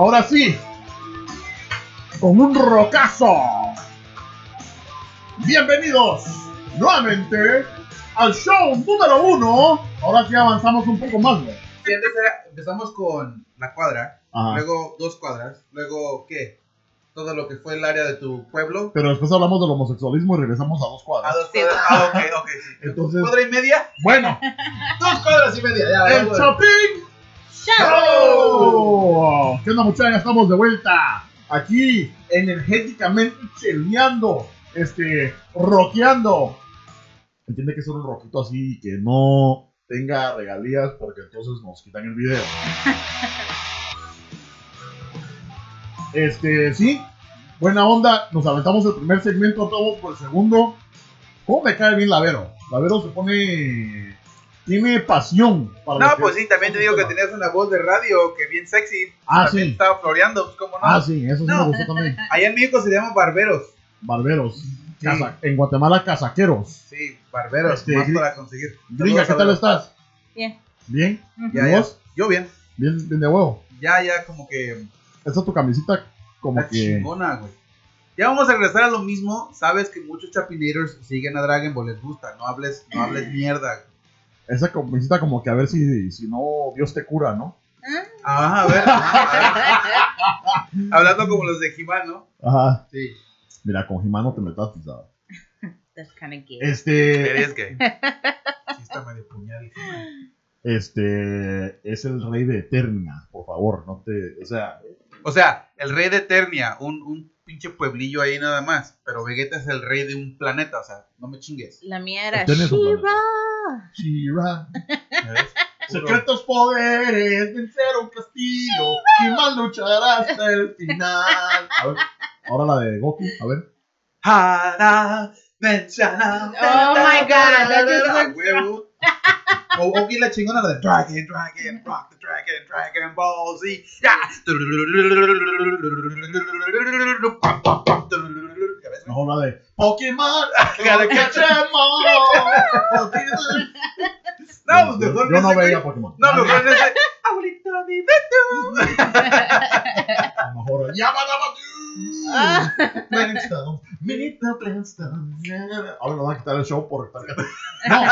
ahora sí, con un rocazo. Bienvenidos nuevamente al show número uno. Ahora sí avanzamos un poco más, güey. Sí, antes era- empezamos con la cuadra, Ajá. luego dos cuadras, luego ¿qué? Todo lo que fue el área de tu pueblo. Pero después hablamos del homosexualismo y regresamos a dos A cuadras. dos Sí, cuadras. va. Ah, ok, ok, sí. Entonces- ¿Cuadra y media? Bueno, Dos cuadras y media, ya. el ya, Chapín Show. ¿Qué onda, muchachos? Estamos de vuelta. Aquí, energéticamente cheleando, este, rockeando. Entiende que es un roquito así y que no tenga regalías porque entonces nos quitan el video. Este, sí, buena onda. Nos aventamos el primer segmento, vamos por el segundo. ¿Cómo me cae bien Lavero? Lavero se pone. Tiene pasión para No, pues sí, también te digo que tenías una voz de radio que bien sexy. Ah, También sí. Estaba floreando, pues cómo no. Ah, sí, eso sí No. me gustó también. Allá en México se llaman barberos. Barberos. Casa- en Guatemala, casaqueros. Sí, barberos, Este, más para conseguir. Gringa, ¿qué tal estás? Bien. ¿Bien? Ya, ¿Y ya. vos? Yo bien. Bien, bien de huevo. Ya, ya, como que. Esta es tu camisita como Está que... chingona, güey. Ya vamos a regresar a lo mismo. Sabes que muchos chapinators siguen a Dragon Ball, les gusta. No hables, no hables mierda. Esa camisita como que a ver si, si no Dios te cura, ¿no? Ajá, a ver. a ver. Hablando como los de He-Man, ¿no? Ajá. Sí. Mira, con Jimano te metas, ¿sabes? That's kind of gay. Este... Eres gay. Sí, está medio puñal. Este... Es el rey de Eternia, por favor, no te... O sea... O sea, el rey de Eternia, un, un pinche pueblillo ahí nada más. Pero Vegeta es el rey de un planeta, o sea, no me chingues. La mía era un Shira. Secretos poderes, vencer un castillo, He-Man luchará hasta el final. A ver, ahora la de Goku, a ver. Hara, Menchana. Oh my God, that just A looks huevo. O o aquí la chingona la de Dragon, Dragon, Rock the Dragon, Dragon Ball Z. ¿Ya ves? Mejor la de Pokémon, Gotta catch all. No, mejor Yo no ese, güey. veía Pokémon. No, mejor ese. Abuelito, dime tú. A lo mejor Yamadabatu. Ah. Flintstone. Ahora nos van a quitar el show por estar No,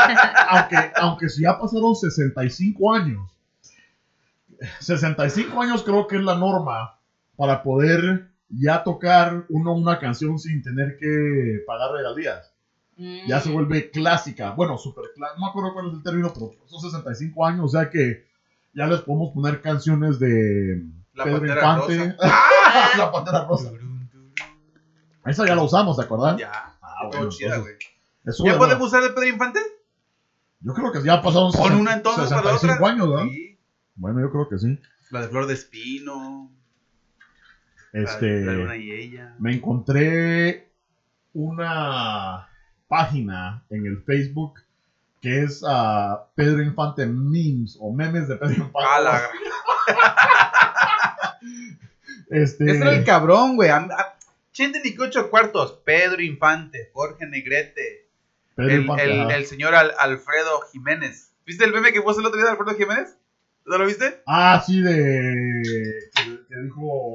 aunque, aunque si ya pasaron 65 años. 65 años creo que es la norma para poder ya tocar uno una canción sin tener que pagar regalías. Ya se vuelve clásica. Bueno, super clásica. No me acuerdo cuál es el término, pero son 65 años. O sea que ya les podemos poner canciones de La Pedro Pantera Infante. Rosa. la Pantera Rosa. Esa ya la usamos, ¿te acuerdas? Ya. Ah, Todo bueno, chida, entonces, eso ¿Ya podemos bueno. usar de Pedro Infante? Yo creo que ya pasaron Pon 60 una entonces para la 65 otra. años, ¿verdad? Sí. Bueno, yo creo que sí. La de Flor de Espino. Este, La luna y ella. me encontré una página en el Facebook que es ah, Pedro Infante Memes o memes de Pedro Infante. Ah, la Este, Ese era el cabrón, güey. Chente ni que ocho cuartos. Pedro Infante, Jorge Negrete, Pedro el, Infante, el señor Al- Alfredo Jiménez. ¿Viste el meme que puso el otro día de Alfredo Jiménez? ¿No lo viste? Ah, sí, de.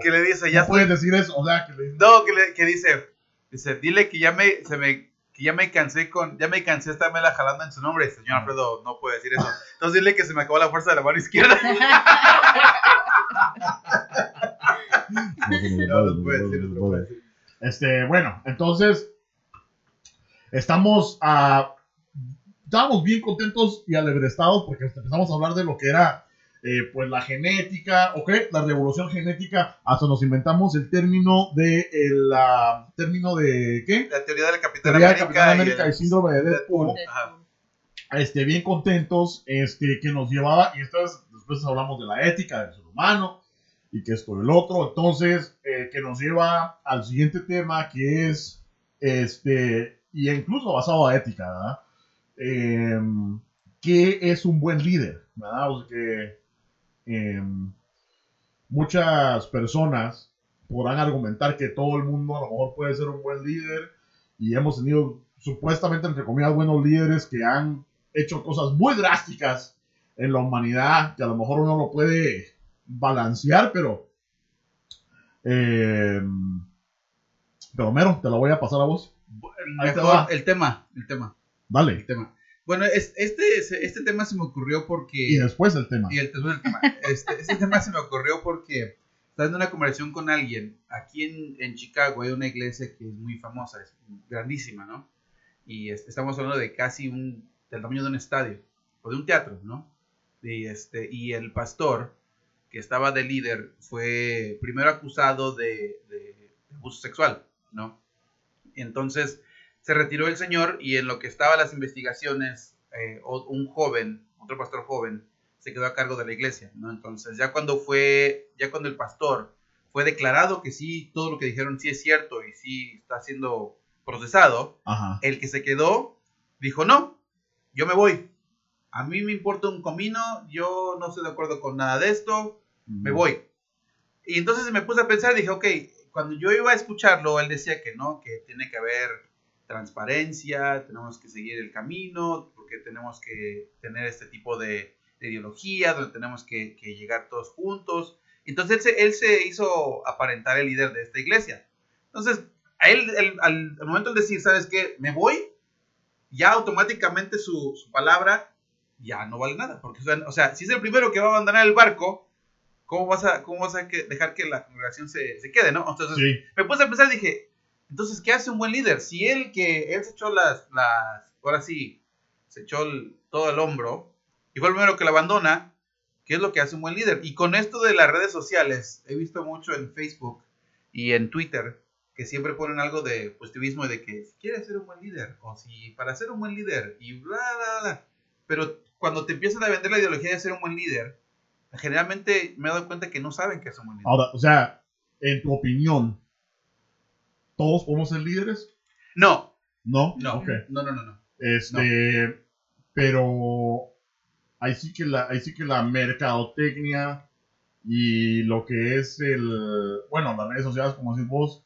Que, que le dice, ya ya puedes decir eso, o sea, que le No, que, le- que dice, dice, dile que ya me, se me, que ya me cansé con, ya me cansé de estarme la jalando en su nombre. Señor Alfredo, no puede decir eso. Entonces dile que se me acabó la fuerza de la mano izquierda. No, no puede decir, no puede decir. Este, bueno, entonces estamos a estábamos bien contentos y alebrestados porque empezamos a hablar de lo que era eh, pues la genética, ¿ok? La revolución genética, hasta nos inventamos el término de el ah, término de ¿qué? La teoría del Capitán Teoría de América, Capitán América y, el- síndrome de Deadpool. Deadpool. Ajá. Este, bien contentos, este, que nos llevaba, y entonces después hablamos de la ética del ser humano, y que esto el otro, entonces, eh, que nos lleva al siguiente tema, que es, este, y incluso basado a ética, ¿verdad? Em, ¿Qué es un buen líder? ¿verdad? O sea, que em, muchas personas podrán argumentar que todo el mundo a lo mejor puede ser un buen líder, y hemos tenido supuestamente, entre comillas, buenos líderes que han hecho cosas muy drásticas en la humanidad, que a lo mejor uno lo puede balancear, pero Eh, pero Mero, te la voy a pasar a vos. El tema, el tema, el Dale. tema. Bueno, es- este, este tema se me ocurrió porque... Y después el tema. Y el, después el tema. Este, este tema se me ocurrió porque estaba en una conversación con alguien. Aquí en, en Chicago hay una iglesia que es muy famosa, es grandísima, ¿no? Y este, estamos hablando de casi un, del tamaño de un estadio, o de un teatro, ¿no? Y, este, y el pastor que estaba de líder fue primero acusado de, de abuso sexual, ¿no? Entonces se retiró el señor y en lo que estaban las investigaciones, eh, un joven, otro pastor joven, se quedó a cargo de la iglesia, ¿no? Entonces, ya cuando fue, ya cuando el pastor fue declarado que sí, todo lo que dijeron sí es cierto y sí está siendo procesado, Ajá. el que se quedó dijo, no, yo me voy. A mí me importa un comino, yo no estoy de acuerdo con nada de esto, me voy. Y entonces me puse a pensar, dije, ok, cuando yo iba a escucharlo, él decía que no, que tiene que haber transparencia, tenemos que seguir el camino, porque tenemos que tener este tipo de, de ideología, donde tenemos que, que llegar todos juntos. Entonces él se, él se hizo aparentar el líder de esta iglesia. Entonces, a él, él- al, al momento de decir, ¿sabes qué? Me voy, ya automáticamente su, su palabra ya no vale nada. Porque, o sea, si es el primero que va a abandonar el barco, ¿cómo vas a, cómo vas a que- dejar que la congregación se, se quede, no? Entonces, Sí. me puse a pensar y dije, entonces, ¿qué hace un buen líder? Si él que él se echó las, las ahora sí, se echó el- todo el hombro y fue el primero que la abandona, ¿qué es lo que hace un buen líder? Y con esto de las redes sociales, he visto mucho en Facebook y en Twitter que siempre ponen algo de positivismo de que si quieres ser un buen líder o si para ser un buen líder y bla, bla, bla. Pero cuando te empiezan a vender la ideología de ser un buen líder, generalmente me he dado cuenta que no saben que es un buen líder. Ahora, o sea, en tu opinión, ¿todos podemos ser líderes? No, No. no, Ok. no, no, no, no. Este, pero ahí sí que la, ahí sí que la mercadotecnia y lo que es el, bueno, las redes sociales, como decís vos,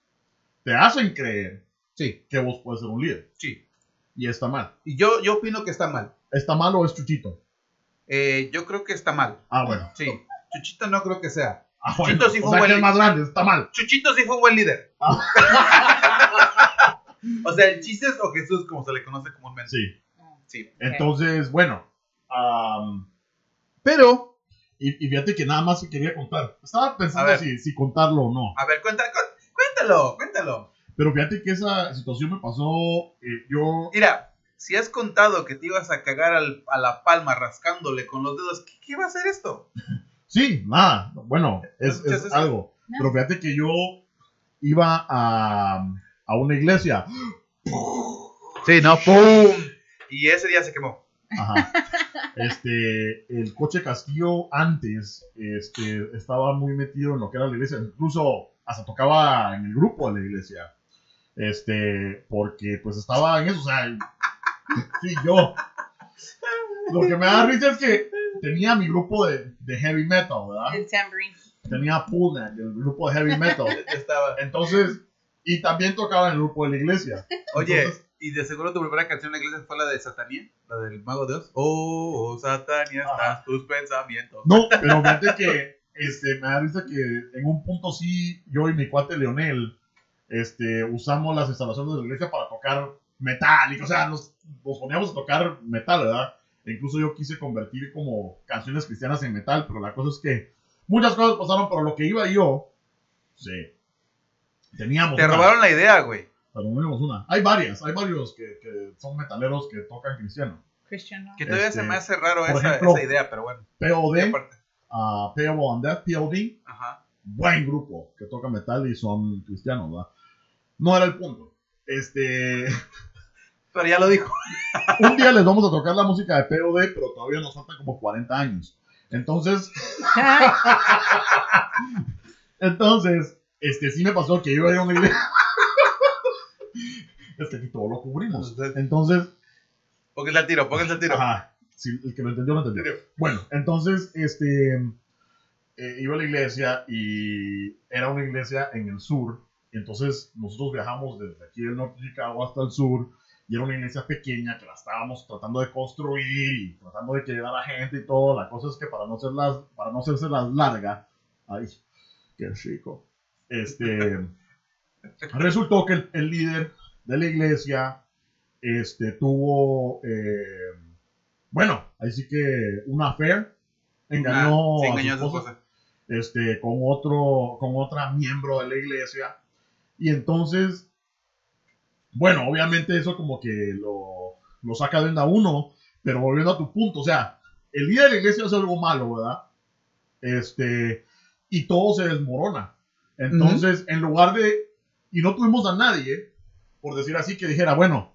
te hacen creer Sí, que vos puedes ser un líder. sí. Y está mal. Y yo, yo opino que está mal. ¿Está mal o es chuchito? Eh, yo creo que está mal. Ah, bueno. Sí. Chuchito no creo que sea. Ah, Chuchito sí o fue sea, buen líder. más grande, está mal. Chuchito sí fue un buen líder. Ah. o sea, el chiste es o Jesús, como se le conoce comúnmente. Sí. Sí. Entonces, bueno. am, Pero, y, y fíjate que nada más se quería contar. Estaba pensando si, si contarlo o no. a ver, cuenta, cu- cuéntalo, cuéntalo. Pero fíjate que esa situación me pasó. eh, yo. Mira, si has contado que te ibas a cagar al- a la palma rascándole con los dedos, ¿qué, qué va a hacer esto? Sí, nada. Bueno, es, algo. No. Pero fíjate que yo iba a, a una iglesia. Sí, no, ¡pum! Y ese día se quemó. Ajá. Este, el coche Castillo antes este, estaba muy metido en lo que era la iglesia. Incluso hasta tocaba en el grupo de la iglesia. Este, porque pues estaba en eso. O sea, sí, yo. Lo que me da risa es que tenía mi grupo de, de heavy metal, ¿verdad? El tambourine. Tenía Pulna, el grupo de heavy metal. Estaba. Entonces, y también tocaba en el grupo de la iglesia. Oye, Entonces- y de seguro tu primera canción en la iglesia fue la de Satanía, la del Mago de Dios. Oh, oh, Satanía, Ajá. están tus pensamientos. No, pero fíjate que este, me da risa que en un punto sí, yo y mi cuate Leonel este, usamos las instalaciones de la iglesia para tocar metal. Y, o sea, nos, nos poníamos a tocar metal, ¿verdad? Incluso yo quise convertir como canciones cristianas en metal, pero la cosa es que muchas cosas pasaron, pero lo que iba yo, sí, teníamos Te una, robaron la idea, güey. pero no teníamos una. Hay varias, hay varios que, que son metaleros que tocan cristiano. Christian rock. Que todavía Este, se me hace raro esa, ejemplo, esa idea, pero bueno. POD, aparte- uh, Payable on Death, POD, Ajá. buen grupo que toca metal y son cristianos, ¿verdad? No era el punto. Este, Pero ya lo dijo. un día les vamos a tocar la música de POD, pero todavía nos faltan como 40 años. Entonces, entonces, este, sí me pasó que iba a ir a una iglesia. es que aquí todo lo cubrimos. Entonces, Pónganse al tiro, pónganse al tiro. Ajá. Sí, el que lo entendió, lo entendió. Bueno, entonces, este, eh, iba a la iglesia y era una iglesia en el sur. Entonces, nosotros viajamos desde aquí del norte de Chicago hasta el sur y era una iglesia pequeña que la estábamos tratando de construir y tratando de que llegara gente y todo. La cosa es que para no, hacerlas, para no hacerse las larga, ay, qué rico. Este, resultó que el, el líder de la iglesia este, tuvo, eh, bueno, ahí sí que una affair, engañó, sí, a su a esposa. este, con otro, con otra miembro de la iglesia. Y entonces, bueno, obviamente eso como que lo, lo saca de onda a uno, pero volviendo a tu punto, o sea, el día de la iglesia es algo malo, ¿verdad? Este, y todo se desmorona. Entonces, en lugar de, y no tuvimos a nadie, por decir así, que dijera, bueno,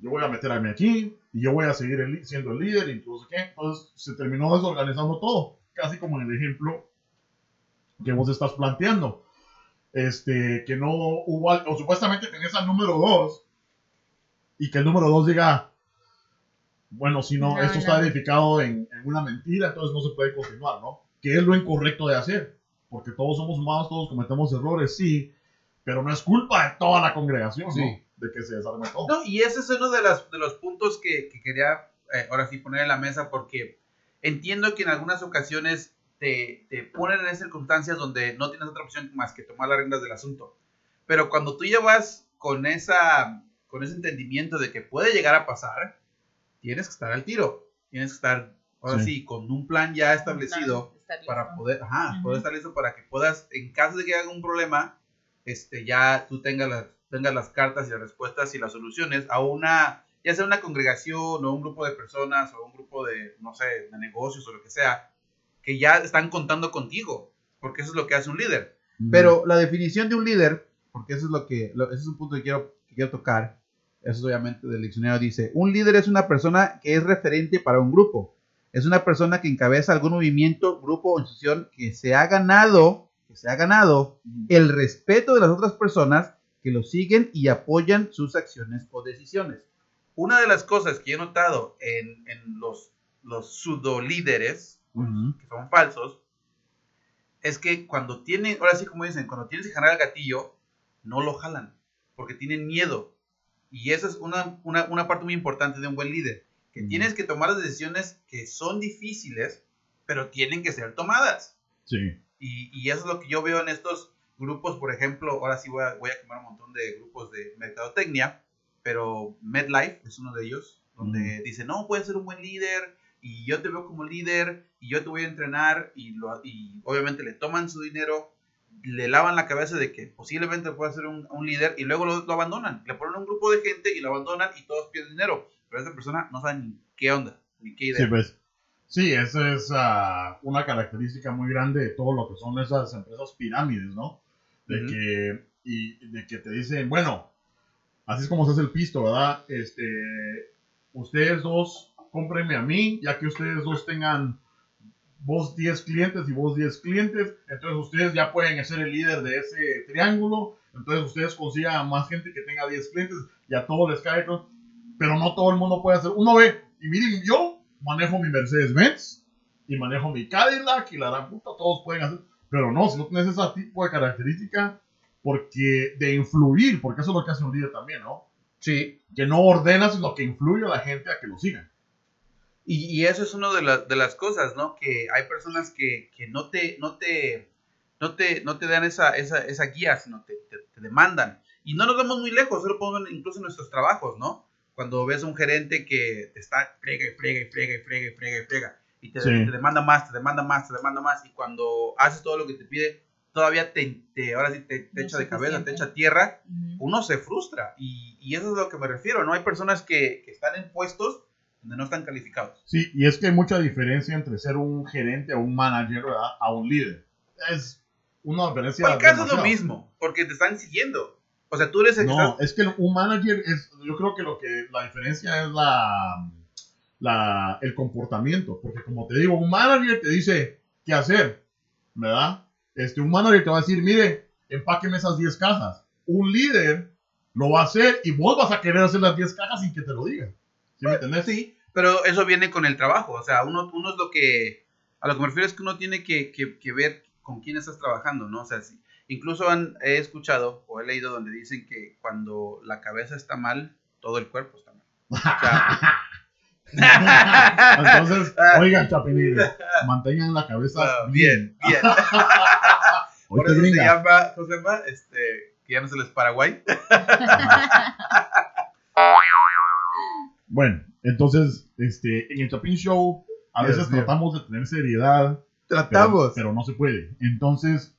yo voy a meterme aquí y yo voy a seguir el- siendo el líder y sé qué. Entonces se terminó desorganizando todo, casi como en el ejemplo que vos estás planteando. Este, que no hubo, al- o supuestamente tenés al número 2 y que el número 2 diga, bueno, si no, No, esto no. está edificado en, en una mentira, entonces no se puede continuar, ¿no? Que es lo incorrecto de hacer, porque todos somos humanos, todos cometemos errores, sí, pero no es culpa de toda la congregación, Sí. ¿no? De que se desarme todo. No, y ese es uno de, las, de los puntos que, que quería eh, ahora sí poner en la mesa porque entiendo que en algunas ocasiones te, te ponen en circunstancias donde no tienes otra opción más que tomar las riendas del asunto. Pero cuando tú ya vas con, esa, con ese entendimiento de que puede llegar a pasar, tienes que estar al tiro. Tienes que estar, ahora sí, Sí. con un plan ya establecido para poder, ajá, Ujú. poder estar listo para que puedas, en caso de que haya un problema, este, ya tú tengas las, tengas las cartas y las respuestas y las soluciones a una, ya sea una congregación o un grupo de personas o un grupo de, no sé, de negocios o lo que sea, que ya están contando contigo, porque eso es lo que hace un líder. Pero la definición de un líder, porque eso es lo que, lo- ese es un punto que quiero, que quiero tocar, eso es obviamente del diccionario, dice, un líder es una persona que es referente para un grupo. Es una persona que encabeza algún movimiento, grupo o institución que se ha ganado, que se ha ganado el respeto de las otras personas que lo siguen y apoyan sus acciones o decisiones. Una de las cosas que he notado en, en los, los pseudo líderes, Que son falsos, es que cuando tienen, ahora sí como dicen, cuando tienes que jalar el gatillo, no lo jalan, porque tienen miedo. Y esa es una, una, una parte muy importante de un buen líder, que tienes que tomar las decisiones que son difíciles, pero tienen que ser tomadas. Sí. Y, y eso es lo que yo veo en estos grupos, por ejemplo, ahora sí voy a, voy a quemar un montón de grupos de mercadotecnia, pero MedLife es uno de ellos, donde dice, no, puedes ser un buen líder, y yo te veo como líder, y yo te voy a entrenar, y, lo, y obviamente le toman su dinero, le lavan la cabeza de que posiblemente pueda ser un, un líder, y luego lo, lo abandonan, le ponen un grupo de gente y lo abandonan, y todos pierden dinero, pero esa persona no sabe ni qué onda, ni qué idea. Sí, pues. Sí, esa es ah, una característica muy grande de todo lo que son esas empresas pirámides, ¿no? De Ujú. que, y de que te dicen, bueno, así es como se hace el pisto, ¿verdad? Este, ustedes dos, cómprenme a mí, ya que ustedes dos tengan vos 10 clientes y vos 10 clientes, entonces ustedes ya pueden ser el líder de ese triángulo, entonces ustedes consigan más gente que tenga 10 clientes y a todos les cae, pero no todo el mundo puede hacer. Uno ve, y miren, yo manejo mi Mercedes-Benz y manejo mi Cadillac y la gran puta, todos pueden hacer, pero no, si no tienes ese tipo de característica, porque de influir, porque eso es lo que hace un líder también, ¿no? Sí, Que no ordenas, sino que influye a la gente a que lo sigan. Y, y eso es una de, la- de las cosas, ¿no? Que hay personas que, que no, te, no, te, no, te, no te dan esa, esa, esa guía, sino te, te- te demandan. Y no nos vamos muy lejos, eso lo pongo incluso en nuestros trabajos, ¿no? Cuando ves a un gerente que te está frega y frega y frega y frega y frega y frega, y te, Sí. te demanda más, te demanda más, te demanda más, y cuando haces todo lo que te pide, todavía te, te- ahora sí te, te No echa de cabeza, te echa tierra, Ujú. uno se frustra. Y, y eso es a lo que me refiero, ¿no? Hay personas que, que están en puestos donde no están calificados. Sí, y es que hay mucha diferencia entre ser un gerente o un manager, ¿verdad? A un líder. Es una diferencia. Por el caso es lo mismo, porque te están siguiendo. O sea, tú eres el que No, estás... es que un manager es, yo creo que lo que la diferencia es la, la, el comportamiento, porque como te digo, un manager te dice qué hacer, ¿verdad? Este, un manager te va a decir, mire, empáqueme esas 10 cajas. Un líder lo va a hacer y vos vas a querer hacer las 10 cajas sin que te lo digan. ¿Sí me entendés? Sí, pero eso viene con el trabajo. O sea, uno, uno es lo que... A lo que me refiero es que uno tiene que, que- que ver con quién estás trabajando, ¿no? O sea, sí. Incluso han- he escuchado o he leído donde dicen que cuando la cabeza está mal, todo el cuerpo está mal. O sea, Entonces, oigan, chapinines, mantengan la cabeza Ah, bien, bien. Por eso se llama, ¿cómo se llama? Este, que ya no se les Paraguay. Bueno, entonces, este, en el Chapin Show a Dios veces tratamos de tener seriedad, Tratamos. pero no se puede. Entonces,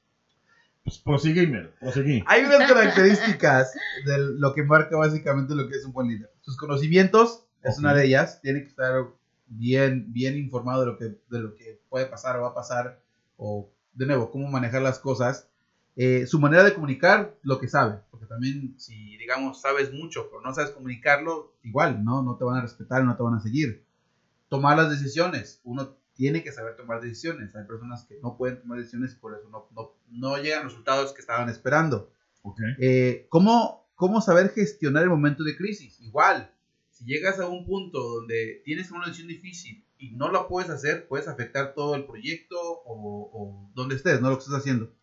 pues prosigue. Hay unas características de lo que marca básicamente lo que es un buen líder. Sus conocimientos es una de ellas. Tiene que estar bien, bien informado de lo, que, de lo que puede pasar o va a pasar. O, de nuevo, cómo manejar las cosas. Eh, su manera de comunicar lo que sabe. Porque también, si digamos, sabes mucho, pero no sabes comunicarlo, igual, ¿no? No te van a respetar, no te van a seguir. Tomar las decisiones. Uno tiene que saber tomar decisiones. Hay personas que no pueden tomar decisiones y por eso no, no, no llegan los resultados que estaban esperando. Ok. Eh, ¿cómo, ¿Cómo saber gestionar el momento de crisis? Igual, si llegas a un punto donde tienes una decisión difícil y no la puedes hacer, puedes afectar todo el proyecto o, o donde estés, no lo que estás haciendo.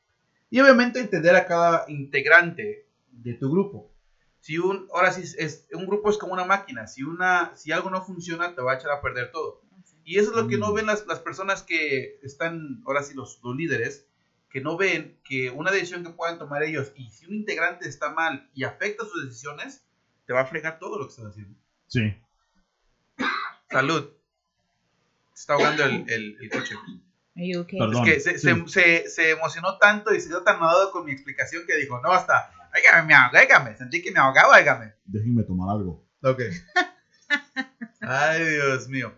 Y obviamente entender a cada integrante de tu grupo. Si un, ahora sí, es, un grupo es como una máquina. Si, una, si algo no funciona, te va a echar a perder todo. Y eso es lo que no Mm. ven las, las personas que están, ahora sí, los, los líderes, que no ven que una decisión que puedan tomar ellos, y si un integrante está mal y afecta sus decisiones, te va a fregar todo lo que estás haciendo. Sí. Salud. Se está ahogando el, el, el coche. Okay? Perdón. Es que se, sí. se, se, se emocionó tanto y se dio tan nadado con mi explicación que dijo, no, hasta, óigame, me ahogué, óigame, sentí que me ahogaba, óigame. Déjenme tomar algo. Ok. Ay, Dios mío.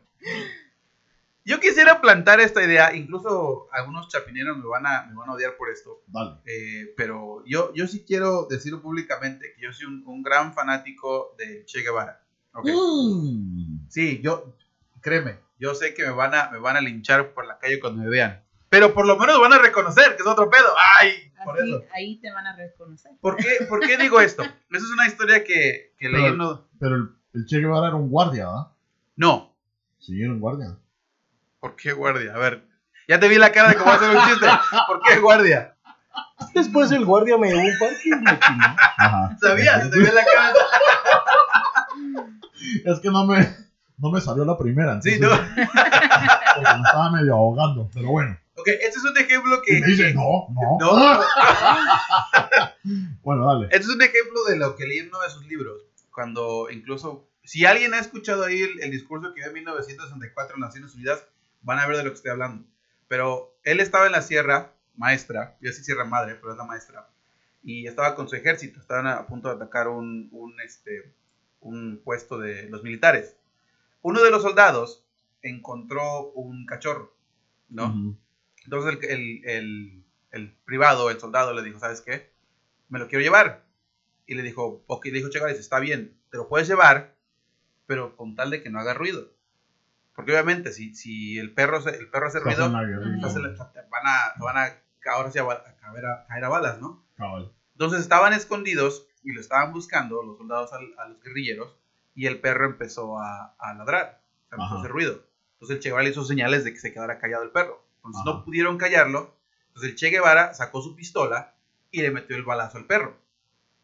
Yo quisiera plantar esta idea, incluso algunos chapineros me van a, me van a odiar por esto, Dale. eh, pero yo, yo sí quiero decirlo públicamente que yo soy un, un gran fanático de Che Guevara. Ok. Mm. Sí, yo, créeme, yo sé que me van, a, me van a linchar por la calle cuando me vean, pero por lo menos van a reconocer que es otro pedo. Ay, por Así, eso. ahí te van a reconocer. ¿Por qué, ¿Por qué digo esto? Esa es una historia que, que leí Pero- en uno- Pero el, el Che Guevara era un guardia, ¿verdad? No, Sí, era un guardia. ¿Por qué guardia? A ver, ya te vi la cara de cómo hacer un chiste. ¿Por qué guardia? Después el guardia me llevó a un. Ajá. ¿Sabías? Te vi la cara. Es que no me, no me salió la primera. Sí, no. Porque me estaba medio ahogando. Pero bueno. Ok, este es un ejemplo Y que. me dice, no, no. No, Bueno, dale. este es un ejemplo de lo que leí en uno de sus libros. Cuando incluso. Si alguien ha escuchado ahí el, el discurso que dio en 1964 en Naciones Unidas, van a ver de lo que estoy hablando. Pero él estaba en la sierra, maestra, yo sí sierra madre, pero es la maestra, y estaba con su ejército, estaban a punto de atacar un, un, este, un puesto de los militares. Uno de los soldados encontró un cachorro, ¿no? Ujú. Entonces el, el, el, el privado, el soldado, le dijo, ¿sabes qué? Me lo quiero llevar. Y le dijo, ok, le dijo Che Guevara, dice, está bien, te lo puedes llevar, pero con tal de que no haga ruido. Porque obviamente si, si el, perro se- el perro hace ruido, te van a, van a ahora sí a, a caer a- caer a balas, ¿no? Cabal. Entonces estaban escondidos y lo estaban buscando los soldados al- a, los guerrilleros y el perro empezó a, a ladrar, o sea, empezó a hacer ruido. Entonces el Che Guevara le hizo señales de que se quedara callado el perro. Entonces Ajá. no pudieron callarlo. Entonces el Che Guevara sacó su pistola y le metió el balazo al perro.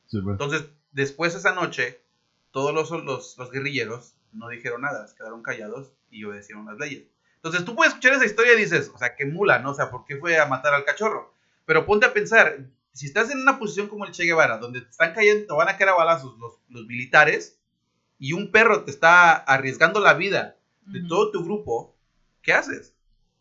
Sí, pues. Entonces después esa noche todos los, los, los guerrilleros no dijeron nada, se quedaron callados y obedecieron las leyes. Entonces tú puedes escuchar esa historia y dices, o sea, qué mula, ¿no? O sea, ¿por qué fue a matar al cachorro? Pero ponte a pensar, si estás en una posición como el Che Guevara, donde te están cayendo, te van a caer a balazos los, los militares, y un perro te está arriesgando la vida de todo tu grupo, ¿qué haces?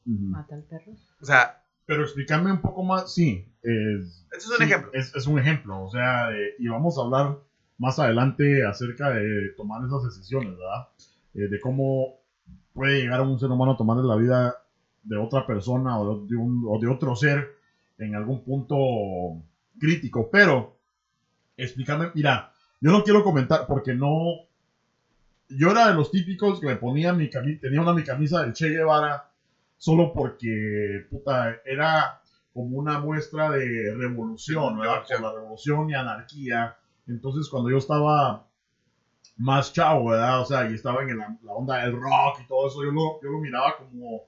Mata al perro. O sea, Pero explícame un poco más. Sí. Es, este es un sí, ejemplo. Es, es un ejemplo. O sea, eh, y vamos a hablar más adelante acerca de tomar esas decisiones, ¿verdad? Eh, de cómo puede llegar a un ser humano a tomar la vida de otra persona o de, de un, o de otro ser en algún punto crítico. Pero, explícame, mira, yo no quiero comentar porque no. Yo era de los típicos que me ponía mi camisa, tenía una mi camisa del Che Guevara solo porque, puta, era como una muestra de revolución, ¿verdad? Por la revolución y anarquía. Entonces, cuando yo estaba más chavo, ¿verdad? O sea, y estaba en la, la onda del rock y todo eso, yo lo, yo lo miraba como,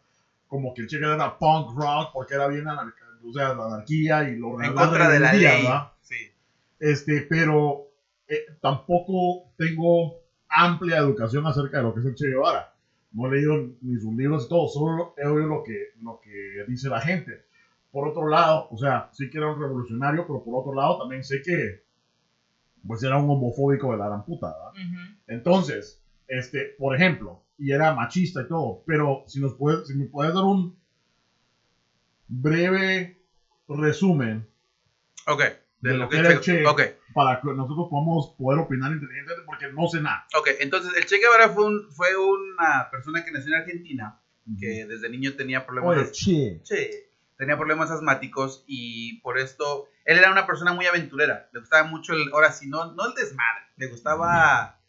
como que el Che Guevara era punk rock porque era bien anarca, o sea, la anarquía y lo En contra de la ley. ¿verdad? Sí. Este, pero eh, tampoco tengo amplia educación acerca de lo que es el Che Guevara. No he leído ni sus libros y todo, solo he oído lo que, lo que dice la gente. por otro lado, o sea, sí que era un revolucionario, pero por otro lado también sé que, pues era un homofóbico de la gran puta, ¿verdad? Entonces, este, por ejemplo, y era machista y todo, pero si nos puedes, si me puedes dar un breve resumen Ok. De lo que es era el Che. Ok. para que nosotros podamos poder opinar inteligentemente, porque no sé nada. Ok, entonces el Che Guevara fue, un, fue una persona que nació en Argentina, que desde niño tenía problemas. Oye, che. Sí, tenía problemas asmáticos y por esto él era una persona muy aventurera. Le gustaba mucho el, ahora sí, no, no el desmadre, le gustaba.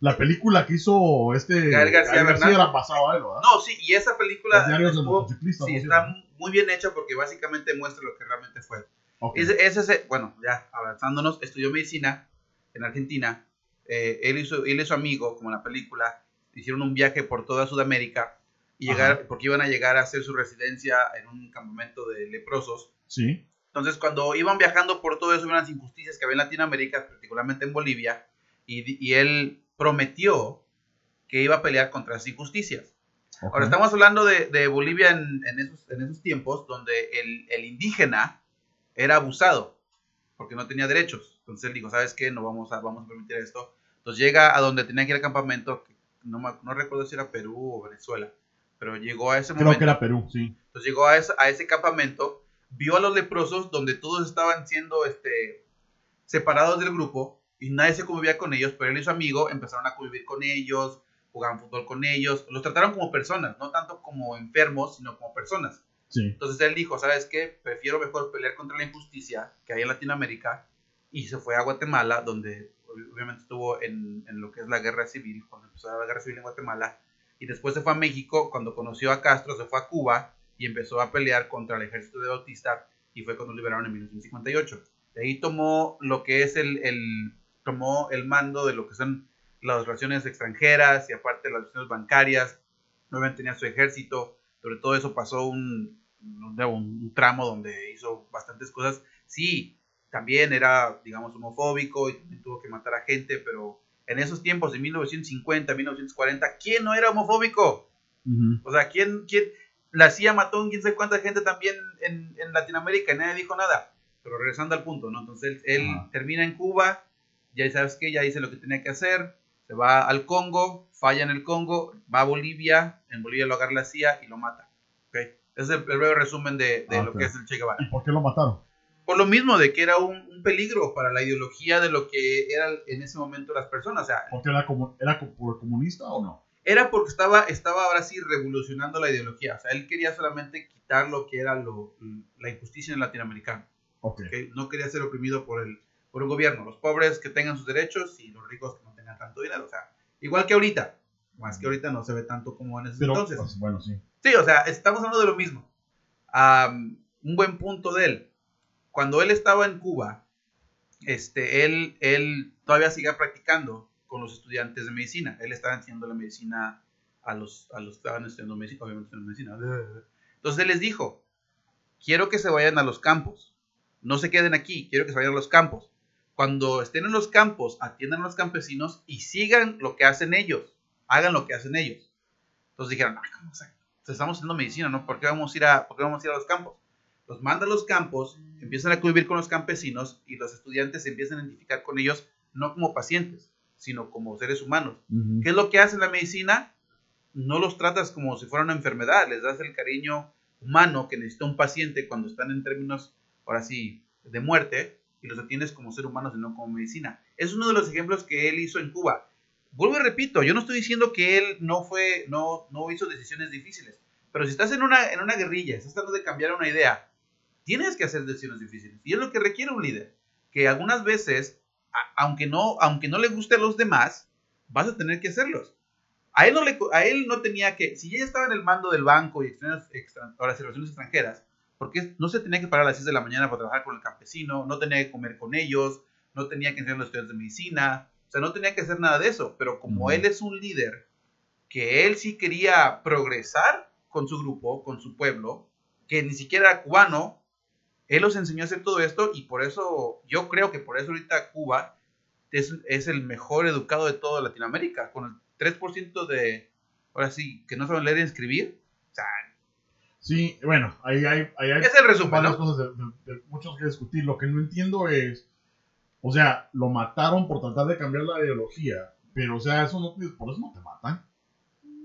La película que hizo este Gael García Bernal. era a él, ¿verdad? No, sí, y esa película Los diarios de los estuvo- sí, está muy bien hecha porque básicamente muestra lo que realmente fue. Ok. Ese, ese, ese- bueno, ya avanzándonos, estudió medicina en Argentina. Eh, él, hizo, él y su amigo, como en la película, hicieron un viaje por toda Sudamérica y llegar, porque iban a llegar a hacer su residencia en un campamento de leprosos. Sí. Entonces, cuando iban viajando por todo eso, las injusticias que había en Latinoamérica, particularmente en Bolivia, y, y él prometió que iba a pelear contra esas injusticias. ok. Ahora estamos hablando de, de Bolivia en, en esos, en esos tiempos donde el, el indígena era abusado porque no tenía derechos. Entonces él dijo, ¿sabes qué? No vamos a, vamos a permitir esto. Entonces llega a donde tenía que ir al campamento, no, me- no recuerdo si era Perú o Venezuela, pero llegó a ese Creo momento. que era Perú, sí. Entonces llegó a ese, a ese campamento, vio a los leprosos donde todos estaban siendo este, separados del grupo y nadie se convivía con ellos, pero él y su amigo empezaron a convivir con ellos, jugaban fútbol con ellos, los trataron como personas, no tanto como enfermos, sino como personas. Sí. Entonces él dijo, ¿sabes qué? Prefiero mejor pelear contra la injusticia que hay en Latinoamérica y se fue a Guatemala, donde ob- obviamente estuvo en, en lo que es la guerra civil, cuando empezó la guerra civil en Guatemala, y después se fue a México, cuando conoció a Castro, se fue a Cuba y empezó a pelear contra el ejército de Bautista y fue cuando liberaron en 1958. De ahí tomó lo que es el, el- tomó el mando de lo que son las relaciones extranjeras y aparte las relaciones bancarias, obviamente tenía su ejército, sobre todo eso pasó un, un, un tramo donde hizo bastantes cosas. Sí, también era, digamos, homofóbico y también tuvo que matar a gente, pero en esos tiempos de 1950, 1940, ¿quién no era homofóbico? Ujú. O sea, ¿quién, quién la CIA mató a quién sabe cuánta gente también en, en Latinoamérica y nadie dijo nada? Pero regresando al punto, ¿no? Entonces él, termina en Cuba, ya sabes qué, ya hice lo que tenía que hacer, se va al Congo, falla en el Congo, va a Bolivia, en Bolivia lo agarra la CIA y lo mata. ¿ok? Es el, el breve resumen de, de Ah, lo que es el Che Guevara. ¿Y por qué lo mataron? Por lo mismo de que era un, un peligro para la ideología de lo que eran en ese momento las personas. O sea, ¿Porque era, como, era comunista o no? era porque estaba, estaba ahora sí revolucionando la ideología. O sea, él quería solamente quitar lo que era lo, la injusticia en el latinoamericano. Ok. ¿ok? No quería ser oprimido por el, por el gobierno. Los pobres que tengan sus derechos y los ricos que no tengan tanto dinero. O sea, igual que ahorita. Más que ahorita no se ve tanto como en ese Pero, entonces. pues, bueno, sí. Sí, o sea, estamos hablando de lo mismo. Un buen punto de él. Cuando él estaba en Cuba, este, él, él todavía seguía practicando con los estudiantes de medicina. Él estaba enseñando la medicina a los, a los que estaban estudiando medicina, obviamente medicina. Entonces él les dijo, quiero que se vayan a los campos. No se queden aquí, quiero que se vayan a los campos. Cuando estén en los campos, atiendan a los campesinos y sigan lo que hacen ellos. Hagan lo que hacen ellos. Entonces dijeron, ah, ¿cómo se- estamos haciendo medicina, ¿no? ¿Por qué vamos a ir a, por qué vamos a, ir a los campos? Los manda a los campos, empiezan a convivir con los campesinos y los estudiantes se empiezan a identificar con ellos no como pacientes, sino como seres humanos. ¿Qué es lo que hace la medicina? No los tratas como si fuera una enfermedad, les das el cariño humano que necesita un paciente cuando están en términos, ahora sí, de muerte, y los atiendes como ser humanos y no como medicina. Es uno de los ejemplos que él hizo en Cuba. Vuelvo y repito, yo no estoy diciendo que él no fue, no, no hizo decisiones difíciles, pero si estás en una, en una guerrilla, estás tratando de cambiar una idea, tienes que hacer decisiones difíciles. Y es lo que requiere un líder, que algunas veces, a- aunque no, aunque no le guste a los demás, vas a tener que hacerlos. A él no, le, a él no tenía que, si ella estaba en el mando del banco y extrañas- extra- ahora, relaciones extranjeras, porque no se tenía que parar a las 6 de la mañana para trabajar con el campesino, no tenía que comer con ellos, no tenía que enseñar a los estudiantes de medicina, o sea, no tenía que hacer nada de eso, pero como él es un líder, que él sí quería progresar con su grupo, con su pueblo, que ni siquiera era cubano, él los enseñó a hacer todo esto y por eso, yo creo que por eso ahorita Cuba es, es el mejor educado de toda Latinoamérica, con el 3% de, ahora sí, que no saben leer y escribir. O sea, Sí, bueno, ahí hay, ahí hay Es el resumen, varias ¿no? cosas de, de- de muchos que discutir. Lo que no entiendo es, o sea, lo mataron por tratar de cambiar la ideología, pero o sea, eso no, por eso no te matan.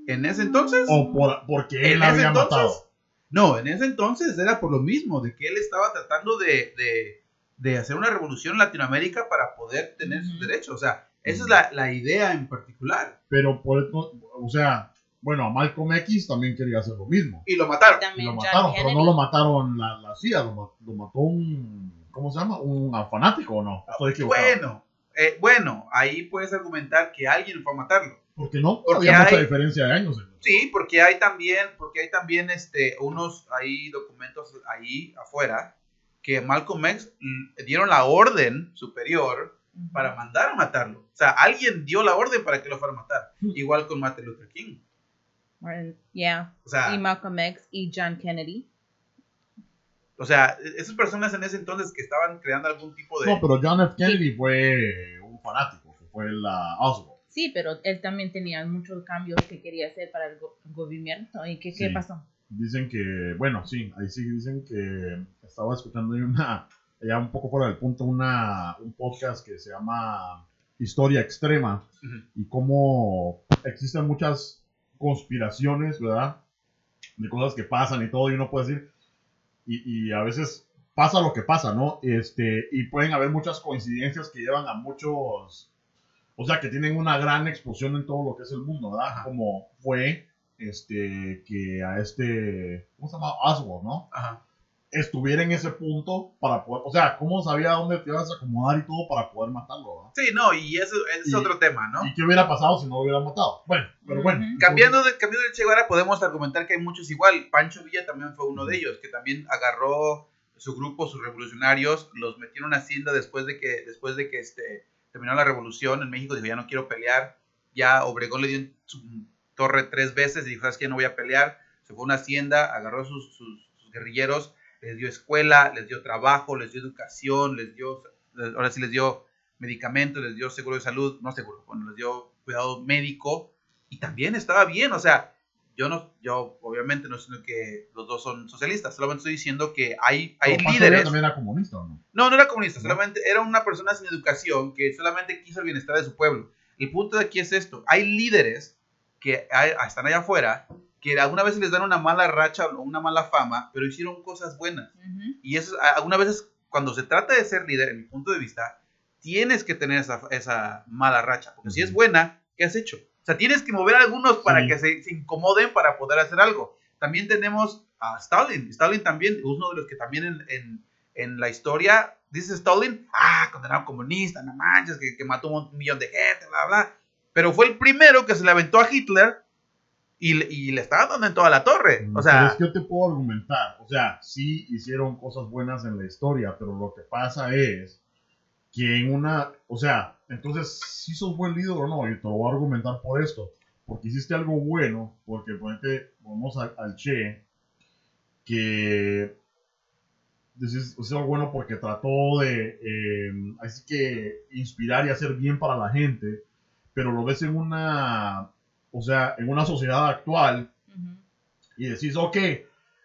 En ese entonces. O por, porque él ¿En ese había entonces? matado. No, en ese entonces era por lo mismo, de que él estaba tratando de, de, de hacer una revolución en Latinoamérica para poder tener sus derechos. O sea, esa es la, la idea en particular. Pero por eso, o sea, bueno, a Malcolm X también quería hacer lo mismo. Y lo mataron. Y También lo John mataron, pero no lo mataron la, la CIA, lo, lo mató un, ¿cómo se llama? ¿Un fanático o no? Estoy equivocado. Bueno, eh, bueno, ahí puedes argumentar que alguien fue a matarlo. Porque no, Porque había mucha hay- diferencia de años. Sí, porque hay también, porque hay también este, unos ahí documentos ahí afuera que Malcolm X l- dieron la orden superior para mandar a matarlo. O sea, alguien dio la orden para que lo fuera a matar. Igual con Martin Luther King. Yeah. O sea, Y Malcolm X y John Kennedy. O sea, esas personas en ese entonces que estaban creando algún tipo de... No, pero John F. Kennedy fue un fanático, que fue la Oswald. Sí, pero él también tenía muchos cambios que quería hacer para el go- gobierno. ¿Y qué, qué Sí. pasó? Dicen que, bueno, sí, ahí sí dicen que estaba escuchando ahí una, ya un poco fuera del punto, una, un podcast que se llama Historia Extrema y cómo existen muchas conspiraciones, ¿verdad? De cosas que pasan y todo, y uno puede decir, y, y a veces pasa lo que pasa, ¿no? Este, y pueden haber muchas coincidencias que llevan a muchos, o sea, que tienen una gran explosión en todo lo que es el mundo, ¿verdad? Ajá. Como fue, este, que a este, ¿cómo se llama? Oswald, ¿no? Ajá. Estuviera en ese punto para poder, o sea, ¿cómo sabía dónde te ibas a acomodar y todo para poder matarlo, ¿verdad? Sí, no, y eso es Y- otro tema, ¿no? ¿Y qué hubiera pasado si no lo hubieran matado? Bueno, pero bueno. Cambiando de, cambiando de Che Guevara, podemos argumentar que hay muchos igual. Pancho Villa también fue uno de ellos, que también agarró su grupo, sus revolucionarios, los metió en una hacienda después de que, después de que este, terminó la revolución en México. Dijo, ya no quiero pelear. Ya Obregón le dio en su torre tres veces y dijo, sabes que no voy a pelear. Se fue a una hacienda, agarró sus, sus- sus guerrilleros, les dio escuela, les dio trabajo, les dio educación, les dio, ahora sí les dio medicamentos, les dio seguro de salud, no seguro, bueno, les dio cuidado médico y también estaba bien, o sea, yo no, yo obviamente no estoy diciendo que los dos son socialistas, solamente estoy diciendo que hay, hay Pero líderes. también era comunista, ¿o no? No, no era comunista, ¿No? solamente era una persona sin educación que solamente quiso el bienestar de su pueblo. El punto de aquí es esto, hay líderes que hay- están allá afuera que alguna vez les dan una mala racha o una mala fama, pero hicieron cosas buenas. Ujú. Y eso, es- algunas veces, cuando se trata de ser líder, en mi punto de vista, tienes que tener esa, esa mala racha. Porque si es buena, ¿qué has hecho? O sea, tienes que mover a algunos para Sí. que se, se incomoden para poder hacer algo. También tenemos a Stalin. Stalin también, es uno de los que también en, en, en la historia, dice Stalin, ah, condenado comunista, no manches, que, que mató un millón de gente, bla, bla. Pero fue el primero que se le aventó a Hitler y, le- y le estaba dando en toda la torre. O Pero sea, es que yo te puedo argumentar, o sea, sí hicieron cosas buenas en la historia, pero lo que pasa es que en una, o sea, entonces, si sos buen líder o no, y te lo voy a argumentar por esto, porque hiciste algo bueno, porque ponete, vamos al, al Che, que decís, algo bueno porque trató de, eh, así que, inspirar y hacer bien para la gente, pero lo ves en una, o sea, en una sociedad actual, Ujú. y decís, ok,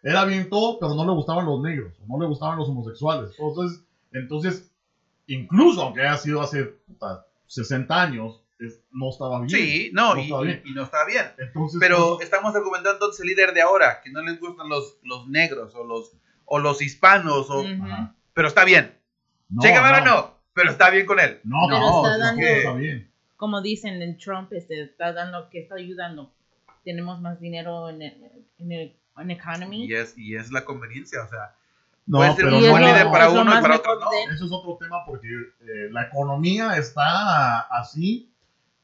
era bien todo, pero no le gustaban los negros, o no le gustaban los homosexuales. Entonces, entonces incluso aunque haya sido hace puta, 60 años, es- no estaba bien. sí, no, no y, estaba bien. y- y no está bien. Entonces, Pero pues, estamos argumentando entonces el líder de ahora, que no les gustan los, los negros o los, o los hispanos, o, Ujú. ajá. pero está bien. no, che Guevara no. pero está bien con él. No, no, está que dando- está bien. Como dicen, el Trump este, está dando, que está ayudando. Tenemos más dinero en el, en el en economy. Y es, y es la conveniencia, o sea, No, puede ser pero un buen líder para uno y para otro no. eso es otro tema porque eh, la economía está así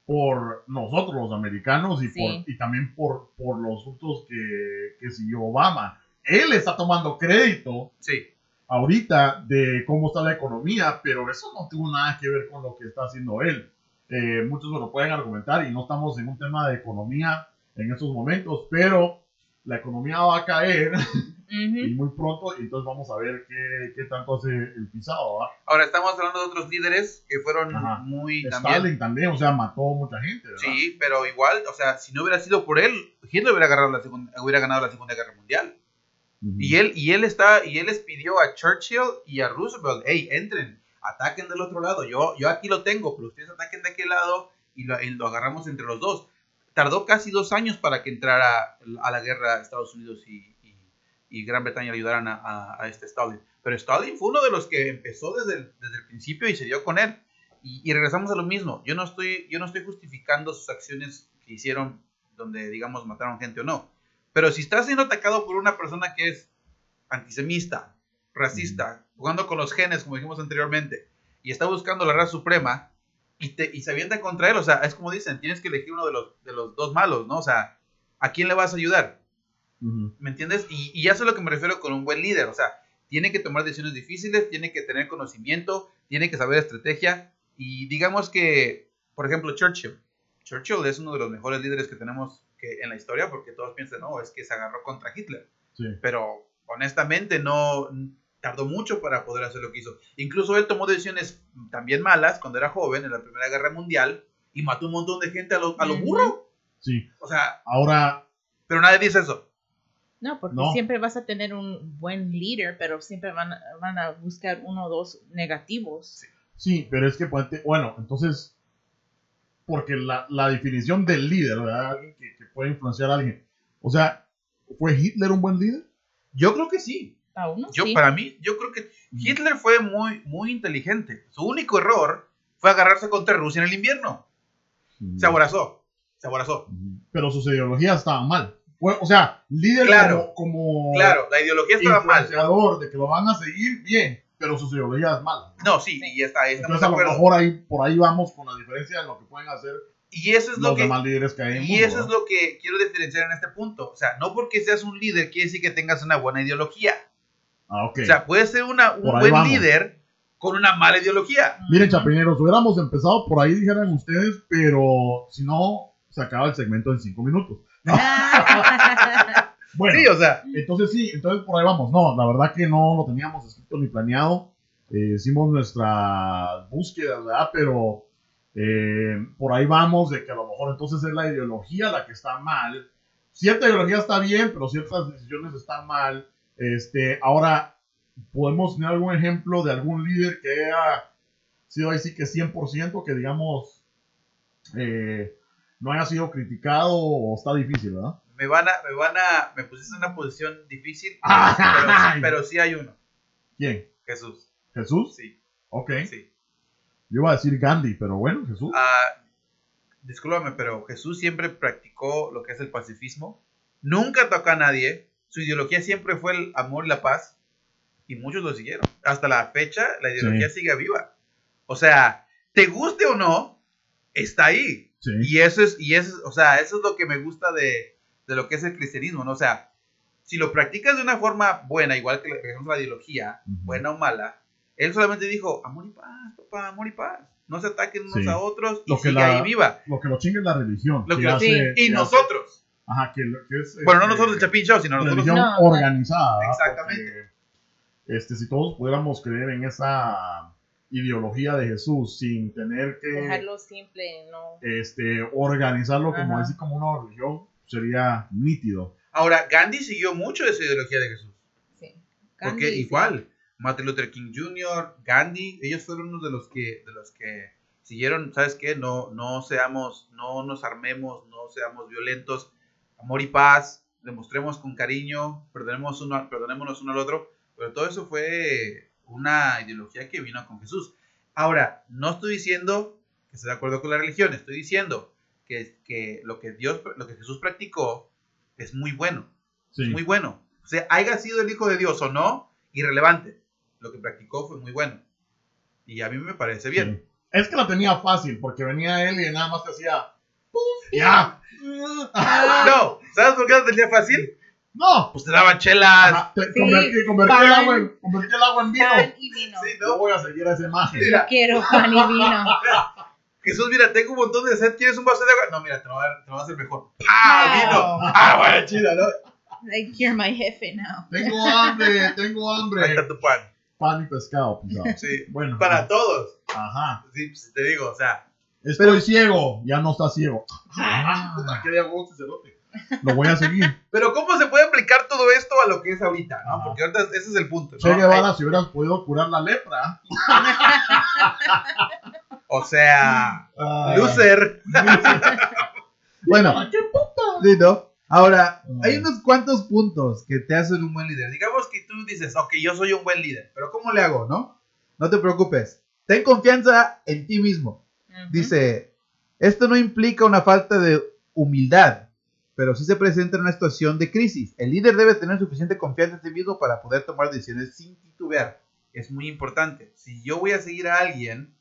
por nosotros los americanos y, Sí. por, y también por, por los frutos que, que siguió Obama. Él está tomando crédito Sí, ahorita de cómo está la economía, pero eso no tuvo nada que ver con lo que está haciendo él. Eh, muchos me lo pueden argumentar y no estamos en un tema de economía en estos momentos, pero la economía va a caer y Ujú. muy pronto, y entonces vamos a ver qué, qué tanto hace el pisado. ¿va? ahora estamos hablando de otros líderes que fueron Ajá. muy también. Stalin también, o sea, mató mucha gente. ¿verdad? Sí, pero igual, o sea, si no hubiera sido por él, Hitler hubiera, agarrado la segunda, hubiera ganado la Segunda Guerra Mundial. Ujú. Y él, y él está, y él les pidió a Churchill y a Roosevelt, hey, entren, ataquen del otro lado. Yo, yo aquí lo tengo, pero ustedes ataquen de aquel lado y lo, agarramos entre los dos. Tardó casi dos años para que entrara a la guerra Estados Unidos y, y- Gran Bretaña le ayudaran a, a- a este Stalin. Pero Stalin fue uno de los que empezó desde el, desde el principio y se dio con él. Y, y regresamos a lo mismo. Yo no, estoy, yo no estoy justificando sus acciones que hicieron donde, digamos, mataron gente o no. Pero si estás siendo atacado por una persona que es antisemita, racista, jugando con los genes, como dijimos anteriormente, y está buscando la raza suprema, y, te, y se avienta contra él, o sea, es como dicen, tienes que elegir uno de los, de los dos malos, ¿no? O sea, ¿a quién le vas a ayudar? ¿Me entiendes? Y, y eso es lo que me refiero con un buen líder, o sea, tiene que tomar decisiones difíciles, tiene que tener conocimiento, tiene que saber estrategia, y digamos que, por ejemplo, Churchill. Churchill es uno de los mejores líderes que tenemos que, en la historia, porque todos piensan, no, es que se agarró contra Hitler Sí. pero honestamente no tardó mucho para poder hacer lo que hizo. Incluso él tomó decisiones también malas cuando era joven en la Primera Guerra Mundial y mató un montón de gente a lo, a lo Ujú. burro. Sí. O sea, Ahora, pero nadie dice eso. No, porque No. siempre vas a tener un buen líder, pero siempre van, a- van a buscar uno o dos negativos. sí, pero es que, bueno, entonces, porque la, la definición del líder, ¿verdad? Alguien que, que puede influenciar a alguien. O sea, ¿fue Hitler un buen líder? Yo creo que sí. A uno Yo, sí. Para mí, yo creo que Hitler fue muy, muy inteligente. Su único error fue agarrarse contra Rusia en el invierno. Se aborazó. Se aborazó. Pero sus ideologías estaban mal. O sea, líder Claro. como, como Claro, la ideología estaba mal. de que lo van a seguir, bien, pero sus ideologías malas. No, sí, y está, ahí estamos Entonces, a lo acuerdo. mejor ahí, por ahí vamos con la diferencia de lo que pueden hacer Y eso es lo los que demás líderes que hay en el Y mundo, eso es lo que quiero diferenciar en este punto. O sea, no porque seas un líder quiere decir que tengas una buena ideología. Ah. O sea, puedes ser una, un buen vamos. líder con una mala ideología. Miren, chapineros, hubiéramos empezado por ahí, dijeran ustedes, pero si no, se acaba el segmento en cinco minutos. Bueno, Sí, o sea, entonces sí, entonces por ahí vamos. No, la verdad que no lo teníamos escrito ni planeado. Eh, hicimos nuestra búsqueda, ¿verdad? Pero eh, por ahí vamos de que a lo mejor entonces es la ideología la que está mal. Cierta ideología está bien, pero ciertas decisiones están mal. Este, ahora, ¿podemos tener algún ejemplo de algún líder que haya sido ahí sí que 100%, que digamos eh, no haya sido criticado o está difícil, ¿verdad? me van a, me van a, me pusiste en una posición difícil, pero, pero sí hay uno. ¿Quién? Jesús. ¿Jesús? Sí, Ok. sí. Yo iba a decir Gandhi, pero bueno, Jesús. Ah, discúlpame, pero Jesús siempre practicó lo que es el pacifismo. Nunca tocó a nadie. Su ideología siempre fue el amor y la paz. Y muchos lo siguieron. Hasta la fecha, la ideología sigue viva. O sea, te guste o no, está ahí. Sí. Y eso es, y eso es, o sea, eso es lo que me gusta de, de lo que es el cristianismo, ¿no? O sea, si lo practicas de una forma buena, igual que la ideología, buena o mala, él solamente dijo, amor y paz, papá, amor y paz. No se ataquen unos Sí. a otros y Lo que sigue la- ahí viva. Lo que lo chinga es la religión. Lo que- Y hace- nosotros. Ajá, que, que es. Bueno, no este, nosotros el Chapin Show, sino nosotros. religión No. organizada. ¿verdad? Exactamente. Porque, este, si todos pudiéramos creer en esa ideología de Jesús sin tener que Dejarlo simple, no. este, organizarlo como así como una religión, sería nítido. Ahora, Gandhi siguió mucho esa ideología de Jesús. Sí. Porque Gandhi, sí. igual, Martin Luther King Jr., Gandhi, ellos fueron uno de los que, de los que siguieron, ¿sabes qué? No, no seamos, no nos armemos, no seamos violentos, amor y paz, demostremos con cariño, perdonemos uno, perdonémonos uno al otro, pero todo eso fue una ideología que vino con Jesús. Ahora, no estoy diciendo que esté de acuerdo con la religión, estoy diciendo que, que lo que Dios, lo que Jesús practicó es muy bueno Sí. es muy bueno. O sea, haya sido el Hijo de Dios o no, irrelevante. Lo que practicó fue muy bueno. Y a mí me parece bien. Sí. Es que la tenía fácil, porque venía él y nada más te hacía. ¡pum! ¡Ya! No, ¿sabes por qué lo tenía fácil? ¡No! Pues te daban chelas. Ajá, te- Sí, convertí, convertí el agua en, convertí el agua en vino. Pan y vino. Sí, Yo ¿no? voy a seguir a esa imagen. Mira. Yo quiero pan y vino. Jesús, mira, tengo un montón de sed. ¿Quieres un vaso de agua? No, mira, te lo voy a, te lo voy a hacer mejor. ¡Ah, No. vino! ¡Ah, bueno, chida, ¿no? Like, you're my jefe now. Tengo hambre, tengo Ahí hambre. está tu pan. Pan y pescado, pisado. Sí. Bueno. Para todos. Ajá. Sí, pues, te digo, o sea. Estoy ciego, ya no está ciego. Ah. Puta, qué cerote. lo voy a seguir. Pero ¿cómo se puede aplicar todo esto a lo que es ahorita? ¿no? Porque ahorita ese es el punto. ¿no? Che Guevara, si hubieras podido curar la lepra. o sea, ah, loser. Bueno, ah, ¿Qué puta? sí, ¿no? Ahora, hay unos cuantos puntos que te hacen un buen líder. Digamos que tú dices, ok, yo soy un buen líder. Pero ¿cómo le hago, no? No te preocupes. Ten confianza en ti mismo. Dice, esto no implica una falta de humildad, pero sí se presenta en una situación de crisis. El líder debe tener suficiente confianza en sí mismo para poder tomar decisiones sin titubear. Es muy importante. Si yo voy a seguir a alguien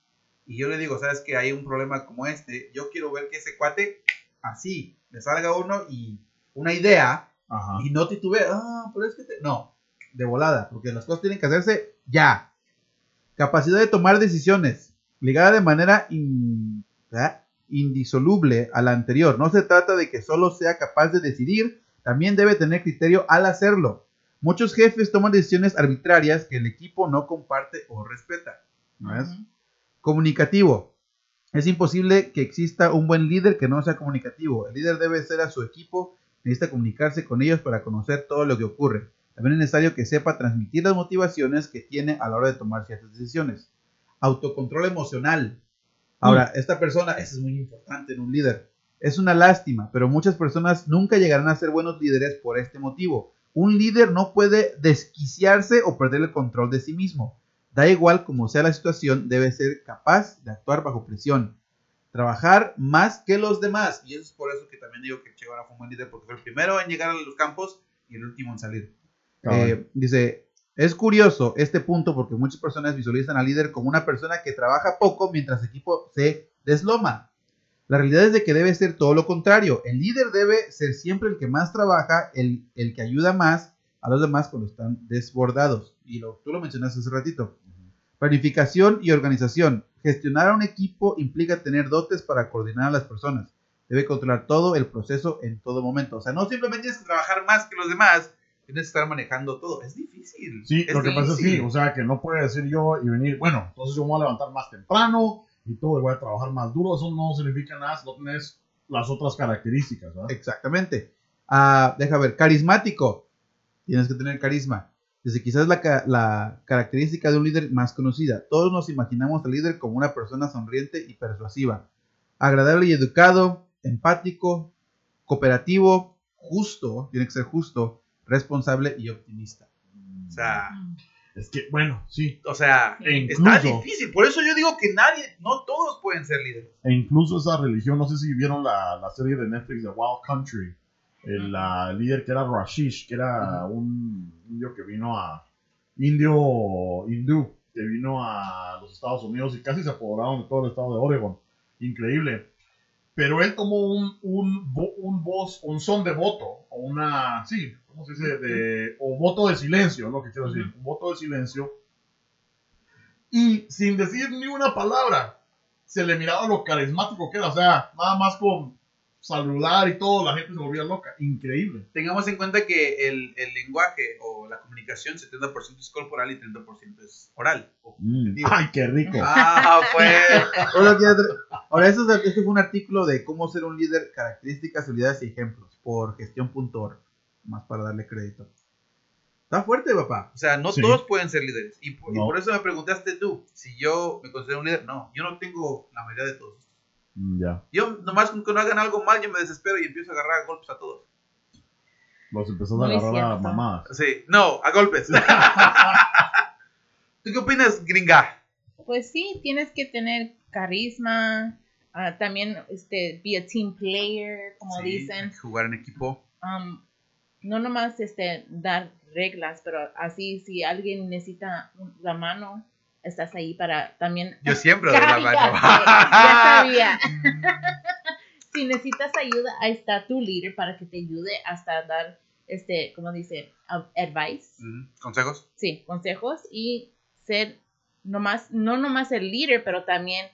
y yo le digo, sabes que hay un problema como este, yo quiero ver que ese cuate así le salga uno y una idea Ajá. y no titubea. Ah, pero es que te... No, de volada, porque las cosas tienen que hacerse ya. Capacidad de tomar decisiones, ligada de manera indisoluble a la anterior. No se trata de que solo sea capaz de decidir, también debe tener criterio al hacerlo. Muchos jefes toman decisiones arbitrarias que el equipo no comparte o respeta. ¿no es? Ujú. Comunicativo. Es imposible que exista un buen líder que no sea comunicativo. El líder debe ser a su equipo, necesita comunicarse con ellos para conocer todo lo que ocurre. También es necesario que sepa transmitir las motivaciones que tiene a la hora de tomar ciertas decisiones. Autocontrol emocional. Ahora, esta persona, eso es muy importante en un líder. Es una lástima, pero muchas personas nunca llegarán a ser buenos líderes por este motivo. Un líder no puede desquiciarse o perder el control de sí mismo. Da igual como sea la situación, debe ser capaz de actuar bajo presión. Trabajar más que los demás. Y eso es por eso que también digo que Che Guevara fue un buen líder, porque fue el primero en llegar a los campos y el último en salir. Eh, dice, es curioso este punto porque muchas personas visualizan al líder como una persona que trabaja poco mientras el equipo se desloma. La realidad es de que debe ser todo lo contrario. El líder debe ser siempre el que más trabaja, el, el que ayuda más a los demás cuando están desbordados. Y lo, tú lo mencionaste hace ratito. Planificación y organización. Gestionar a un equipo implica tener dotes para coordinar a las personas. Debe controlar todo el proceso en todo momento. O sea, no simplemente tienes que trabajar más que los demás, tienes que estar manejando todo. Es difícil. Sí, es lo que pasa es difícil. sí, o sea, que no puede decir yo y venir, bueno, entonces yo me voy a levantar más temprano y todo, y voy a trabajar más duro. Eso no significa nada si no tienes las otras características, ¿verdad? Exactamente. Ah, deja ver, carismático. Tienes que tener carisma. Desde quizás la característica de un líder más conocida. Todos nos imaginamos al líder como una persona sonriente y persuasiva. Agradable y educado, empático, cooperativo, justo, tiene que ser justo, responsable y optimista. O sea, Es que, bueno, sí. o sea, E está incluso, difícil. Por eso yo digo que nadie, no todos pueden ser líderes. e incluso esa religión, no sé si vieron la, la serie de Netflix de Wild Country. El ah, líder que era Rashish, que era un indio que vino a. Indio hindú, que vino a los Estados Unidos y casi se apoderaron de todo el estado de Oregon. Increíble. Pero él tomó un, un, un voz, un son de voto, o una, sí, ¿cómo se dice? De, o voto de silencio, lo que quiero decir, un voto de silencio. Y sin decir ni una palabra, se le miraba lo carismático que era, o sea, nada más con saludar y todo, la gente se volvía loca. Increíble. Tengamos en cuenta que el, el lenguaje o la comunicación, 70% es corporal y 30% es oral. comunicativo. Ay, qué rico. Ah, pues. Ahora, eso es- este fue un artículo de cómo ser un líder, características, habilidades y ejemplos por gestión.org. Más para darle crédito. Está fuerte, papá. O sea, no Sí. todos pueden ser líderes. Y por, y No. por eso me preguntaste tú si yo me considero un líder. No, yo no tengo la mayoría de todos. Mm, Ya, Yo nomás con que no hagan algo mal, yo me desespero y empiezo a agarrar a golpes a todos. los empezó a agarrar a mamadas. Sí, no, a golpes. ¿Tú qué opinas, gringa? Pues sí, tienes que tener carisma, ah, también este, be a team player, como Sí, dicen. hay que jugar en equipo. Um, no nomás este, dar reglas, pero así si alguien necesita la mano, estás ahí para también... Yo siempre doy la mano. ya sabía. si necesitas ayuda, ahí está tu líder para que te ayude hasta dar, este, como dice, advice. ¿Consejos? Sí, consejos y ser nomás, no nomás el líder, pero también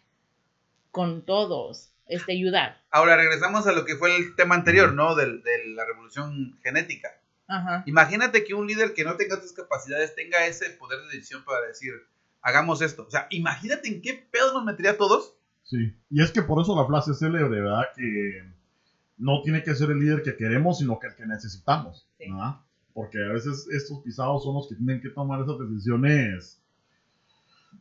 con todos, este, ayudar. Ahora regresamos a lo que fue el tema anterior, ¿no? Del- de la revolución genética. Ajá. Imagínate que un líder que no tenga otras capacidades tenga ese poder de decisión para decir, hagamos esto. O sea, imagínate en qué pedo nos metería a todos. Sí, y es que por eso la frase célebre, ¿verdad? Que no tiene que ser el líder que queremos, sino que el que necesitamos. Sí. ¿verdad? Porque a veces estos pisados son los que tienen que tomar esas decisiones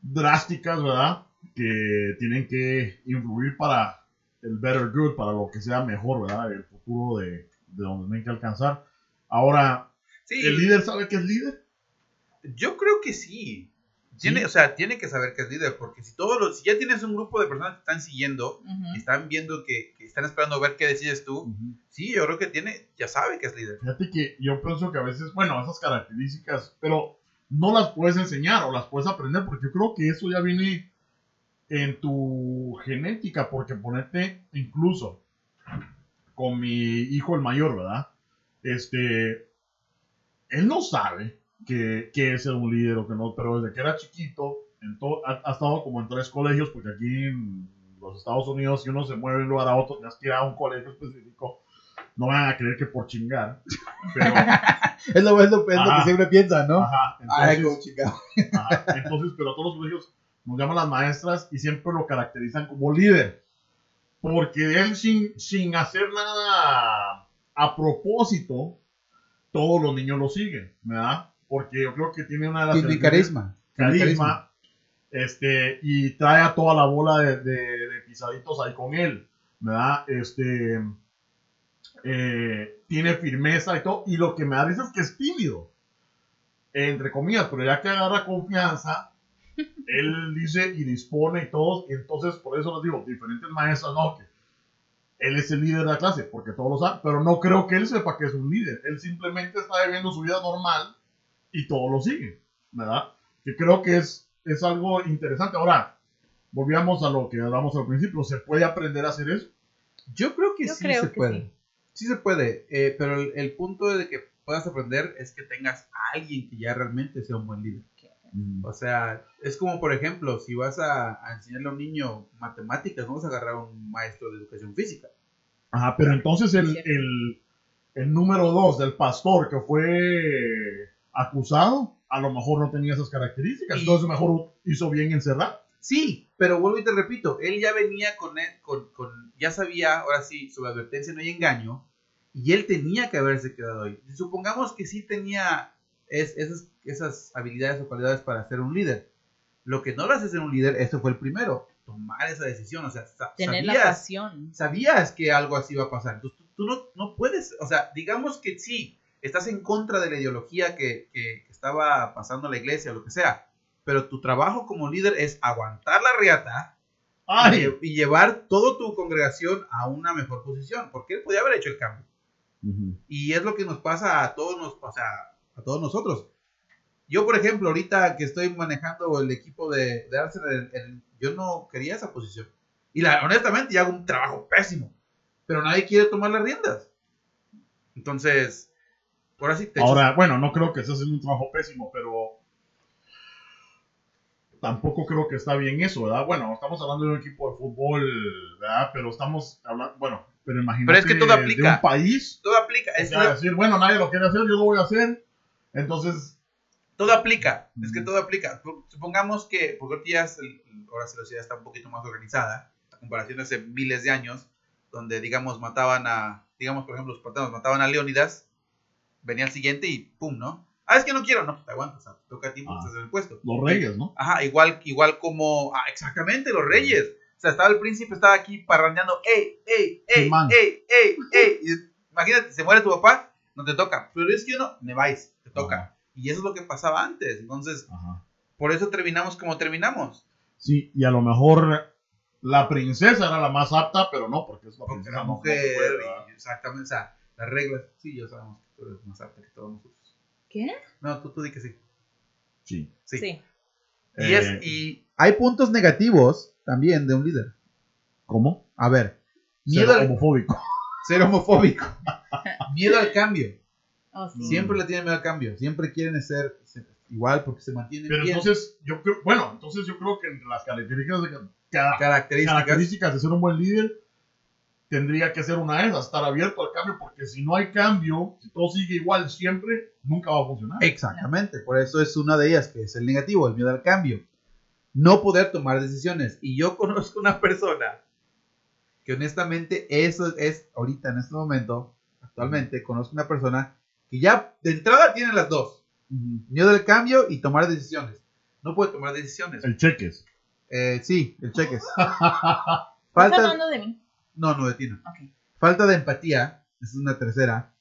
drásticas, ¿verdad? Que tienen que influir para el better good, para lo que sea mejor, ¿verdad? El futuro de, de donde tienen que alcanzar. Ahora, Sí, ¿el líder sabe que es líder? yo creo que sí. Tiene, Sí. O sea, tiene que saber que es líder, porque si todos los, si ya tienes un grupo de personas que están siguiendo, Ujú. y están viendo que, que están esperando ver qué decides tú, sí, yo creo que tiene, ya sabe que es líder. Fíjate que yo pienso que a veces, bueno, esas características, pero no las puedes enseñar o las puedes aprender, porque yo creo que eso ya viene en tu genética, porque ponerte incluso con mi hijo el mayor, ¿verdad? Este, él no sabe que, que es ser un líder o que no, pero desde que era chiquito, en ha, ha estado como en tres colegios, porque aquí en los Estados Unidos, si uno se mueve de un lugar a otro, tienes que ir a un colegio específico, no van a creer que por chingar, pero... Es lo, es lo- es lo que siempre piensan, ¿no? Ajá, Ay, entonces, chingado. ajá, entonces, pero a todos los colegios nos llaman las maestras y siempre lo caracterizan como líder. Porque él sin, sin hacer nada a propósito, todos los niños lo siguen, ¿verdad? Porque yo creo que tiene una de las... Tiene carisma. Tiene carisma, este, y trae a toda la bola de, de- de pisaditos ahí con él, ¿verdad? Este, eh, tiene firmeza y todo, y lo que me da risa es que es tímido, entre comillas, pero ya que agarra confianza, él dice y dispone y todo, y entonces por eso les digo, diferentes maestros, no, que él es el líder de la clase, porque todos lo saben, pero no creo que él sepa que es un líder, él simplemente está viviendo su vida normal y todos lo siguen, ¿verdad? Que creo que es, es algo interesante. Ahora, volvíamos a lo que hablamos al principio, ¿se puede aprender a hacer eso? Yo creo que Yo sí creo se que puede. sí. Sí. se puede, eh, pero el, el punto de que puedas aprender es que tengas a alguien que ya realmente sea un buen líder. O sea, es como, por ejemplo, si vas a, a enseñarle a un niño matemáticas, no vas a agarrar a un maestro de educación física. Ajá, pero entonces el, el, el número dos del pastor que fue acusado, a lo mejor no tenía esas características, Y- entonces mejor hizo bien encerrar. Sí, pero vuelvo y te repito, él ya venía con, él, con, con- ya sabía, ahora sí, sobre advertencia no hay engaño, y él tenía que haberse quedado ahí. Supongamos que sí tenía es- esas, esas habilidades o cualidades para ser un líder. Lo que no lo hace ser un líder, eso fue el primero, tomar esa decisión, o sea, sa- Tener la sabías, pasión. sabías que algo así iba a pasar. Entonces, tú, tú no, no puedes, o sea, digamos que sí, estás en contra de la ideología que, que- que estaba pasando la iglesia o lo que sea, pero tu trabajo como líder es aguantar la riata y, ¡Ay! lle- y llevar toda tu congregación a una mejor posición, porque él podía haber hecho el cambio. Y es lo que nos pasa a todos, nos, o sea, a todos nosotros. Yo, por ejemplo, ahorita que estoy manejando el equipo de, de Arsenal, el- el- yo no quería esa posición. Y la, honestamente, ya hago un trabajo pésimo. Pero nadie quiere tomar las riendas. Entonces, ahora sí te echas- Ahora, bueno, no creo que esté haciendo un trabajo pésimo, pero tampoco creo que está bien eso, ¿verdad? Bueno, estamos hablando de un equipo de fútbol, ¿verdad? Pero estamos hablando, bueno, pero imagínate Pero es que todo de aplica. un país, Todo aplica. Es decir, bueno, nadie lo quiere hacer, yo lo voy a hacer, entonces, Todo aplica, es que todo aplica. Supongamos que, porque ahora sí la sociedad está un poquito más organizada, a comparación de hace miles de años, donde, digamos, mataban a, digamos, por ejemplo, los espartanos mataban a Leónidas, venía el siguiente y pum, ¿no? Ah, es que no quiero, no, pues te aguantas, o sea, te toca a ti porque Ah. estás en el puesto. los reyes, ¿no? Ajá, igual, igual como, ah, exactamente, los reyes. O sea, estaba el príncipe, estaba aquí parrandeando, ey, ey, ey, ey, ey, ey. Imagínate, se muere tu papá, no te toca. Pero es que uno, me vais, te toca. Ajá. Y eso es lo que pasaba antes. Entonces, Ajá. por eso terminamos como terminamos. Sí, y a lo mejor la princesa era la más apta, pero no, porque es la Porque princesa no mujer, exactamente, o sea, las reglas, sí, ya sabemos que tú eres más apta que todos nosotros. ¿Qué? No, tú, tú di que sí. Sí. Sí. Sí. Y, Eh, es, y Hay puntos negativos también de un líder. ¿Cómo? A ver, Ser miedo al, homofóbico. ser homofóbico. miedo al cambio. Oh, sí. Siempre le tienen miedo al cambio. Siempre quieren ser, ser igual porque se mantienen Pero bien. entonces, yo creo, bueno, entonces yo creo que entre las características de, ca- características. características de ser un buen líder, tendría que ser una de esas, estar abierto al cambio, porque si no hay cambio, si todo sigue igual siempre, nunca va a funcionar. Exactamente, por eso es una de ellas, que es el negativo, el miedo al cambio. No poder tomar decisiones. y yo conozco una persona que honestamente eso es ahorita en este momento, actualmente, conozco una persona que ya de entrada tiene las dos. Miedo al cambio y tomar decisiones. No puede tomar decisiones. El cheques. Eh, sí, el cheques. ¿Estás Falta, hablando de mí? No, no de ti, no. Ok. Falta de empatía, esa es una tercera.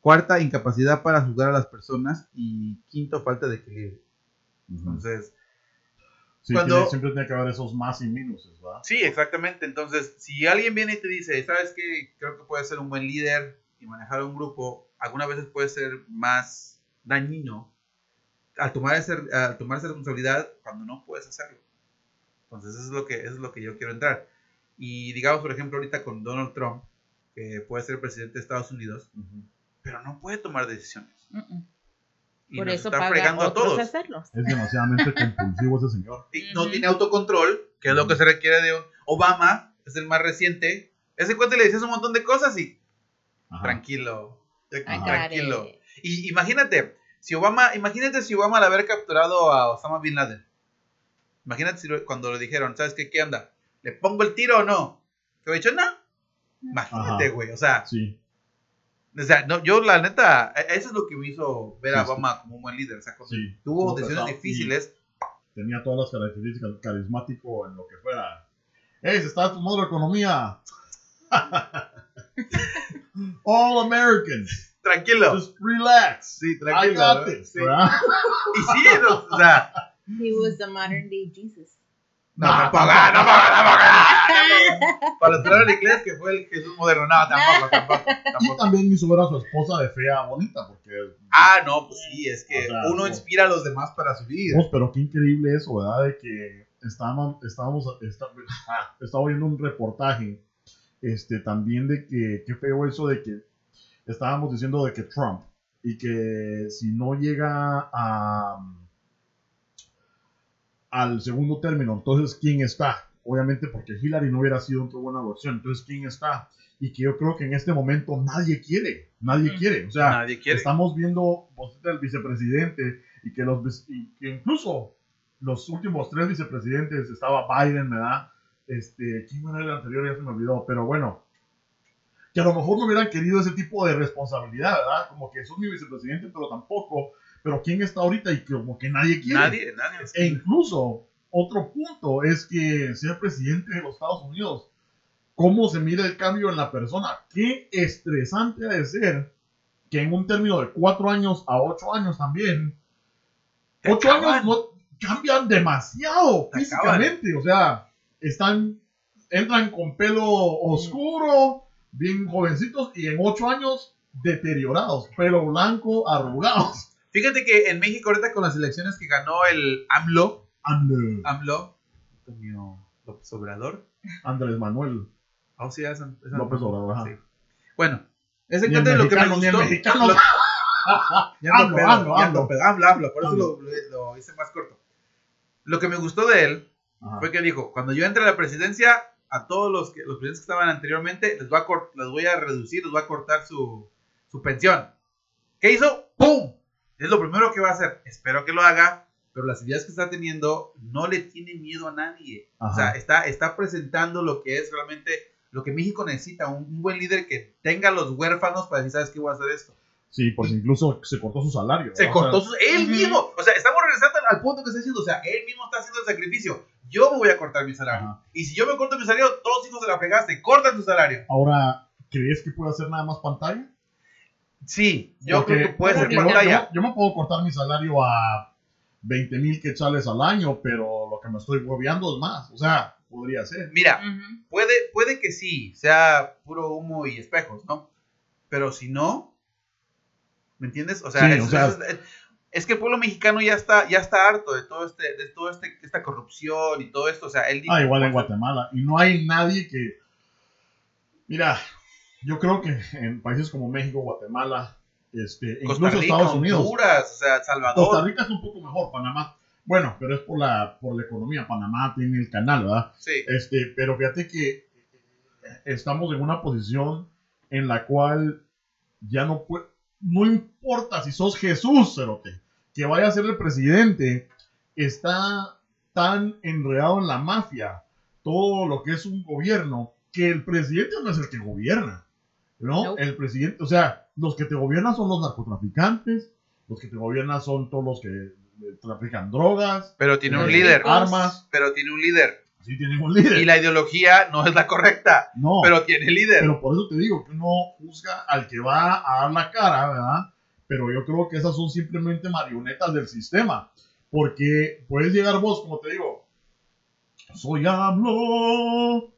Cuarta, incapacidad para juzgar a las personas. Y quinto, falta de equilibrio. Entonces, Sí, Cuando- tiene- siempre tiene que haber esos más y minuses, ¿verdad? Sí, exactamente. Entonces, si alguien viene y te dice, ¿sabes qué? Creo que puede ser un buen líder y manejar un grupo, algunas veces puede ser más dañino al tomar, ese, al tomar esa responsabilidad cuando no puedes hacerlo. Entonces, eso es lo que, eso es lo que yo quiero entrar. Y digamos, por ejemplo, ahorita con Donald Trump, que puede ser presidente de Estados Unidos, pero no puede tomar decisiones. Mm, mm. Y Por nos eso está paga fregando a todos. hacerlos. Es demasiadamente compulsivo ese señor. Y no Ujú. tiene autocontrol, que es lo que se requiere de un Obama, es el más reciente. Ese cuate le dices un montón de cosas y Ajá. tranquilo, got tranquilo. Y imagínate, si Obama, imagínate si Obama al haber capturado a Osama Bin Laden. Imagínate si lo- cuando le dijeron, ¿sabes qué? ¿Qué onda? ¿Le pongo el tiro o no? Que hubiera dicho, no. Imagínate, güey. O sea, Sí. o sea, no, yo la neta, e- eso es lo que me hizo ver a sí. Obama como un buen líder. O sea, Sí. tuvo Como decisiones difíciles, Tenía todas las características, carismático en lo que fuera. ¡Ey, se está tomando la economía! All Americans, tranquilo. just relax. Sí, I tranquilo. this, Sí. Y sí, no, o sea, He was the modern day Jesus. No, No, tampoco, no, tampoco, tampoco. Para que hablan inglés, que fue el Jesús moderno, no, tampoco, tampoco, Y tampoco. también hizo ver a su esposa de fea bonita, porque. Ah, no, pues sí, es que O sea, uno no. inspira a los demás para su vida. Pues, pero qué increíble eso, ¿verdad? De que estábamos, estábamos, está- estaba viendo un reportaje, este, también de que, qué feo eso de que estábamos diciendo de que Trump, y que si no llega a, al segundo término, entonces, ¿quién está? Obviamente porque Hillary no hubiera sido otra buena versión, entonces, ¿quién está? Y que yo creo que en este momento nadie quiere, nadie Mm. quiere, o sea, Nadie quiere. Estamos viendo del vicepresidente y que los vice- y que incluso los últimos tres vicepresidentes estaba Biden, ¿verdad? Este, ¿quién era el anterior? Ya se me olvidó, pero bueno, que a lo mejor no hubieran querido ese tipo de responsabilidad, ¿verdad? Como que sos mi vicepresidente, pero tampoco, pero ¿quién está ahorita y que como que nadie quiere? Nadie, nadie. E incluso, otro punto es que ser presidente de los Estados Unidos, ¿cómo se mide el cambio en la persona? Qué estresante ha de ser que en un término de cuatro años a ocho años también, Te ocho acaban. años no cambian demasiado Te físicamente, o sea, están, entran con pelo oscuro, bien jovencitos, y en ocho años deteriorados, pelo blanco, arrugados. Fíjate que en México ahorita con las elecciones que ganó el AMLO, Ande- AMLO, Antonio López Obrador. Andrés Manuel. Oh, sí, es, es- López Obrador, ajá. sí. Bueno, el cuate lo que me mexicano, ni el gustó. mexicano. lo- Ya Hablo, pedo, hablo, ya ando hablo. pedo. Habla, habla, por eso lo, lo hice más corto. Lo que me gustó de él Ajá. fue que dijo, cuando yo entre a la presidencia, a todos los, que, los presidentes que estaban anteriormente, les, voy a cort- les voy a reducir, les voy a cortar su, su pensión. ¿Qué hizo? ¡Pum! Es lo primero que va a hacer. Espero que lo haga, pero las ideas que está teniendo no le tiene miedo a nadie. O sea, está, está presentando lo que es realmente lo que México necesita, un, un buen líder que tenga los huérfanos para decir, ¿sabes qué voy a hacer esto? Sí, porque incluso se cortó su salario. Se cortó O sea, su- él mismo. O sea, estamos regresando al, al punto que está diciendo. O sea, él mismo está haciendo el sacrificio. Yo me voy a cortar mi salario. Ajá. Y si yo me corto mi salario, todos los hijos de la fregada se cortan su salario. Ahora, ¿crees que puede hacer nada más pantalla? Sí, yo Porque- creo que puede ser yo- pantalla. Yo, yo me puedo cortar mi salario a 20 mil quetzales al año, pero lo que me estoy hueveando es más. O sea, podría ser. Mira, Ujú. puede, puede que sí, sea puro humo y espejos, ¿no? Pero si no, ¿me entiendes? O sea, Sí, es, o sea- es- es- es que el pueblo mexicano ya está, ya está harto de todo este, de todo este, esta corrupción y todo esto. O sea, él dijo, Ah, igual en pues, Guatemala. Y no hay nadie que. Mira, yo creo que en países como México, Guatemala, este, Costa incluso Rica, Estados Unidos. Honduras, o sea, Salvador. Costa Rica es un poco mejor, Panamá. Bueno, pero es por la, por la economía. Panamá tiene el canal, ¿verdad? Sí. Este, pero fíjate que estamos en una posición en la cual ya no puede, no importa si sos Jesús, cerote, que vaya a ser el presidente, está tan enredado en la mafia, todo lo que es un gobierno, que el presidente no es el que gobierna, ¿no? Nope. El presidente, o sea, los que te gobiernan son los narcotraficantes, los que te gobiernan son todos los que eh, trafican drogas, Pero tiene un eh, líder. armas, Pero tiene un líder. sí tienen un líder. Y la ideología no es la correcta. no, Pero tiene líder. Pero por eso te digo que uno juzga al que va a dar la cara, ¿verdad? Pero yo creo que esas son simplemente marionetas del sistema. Porque puedes llegar vos, como te digo, soy AMLO.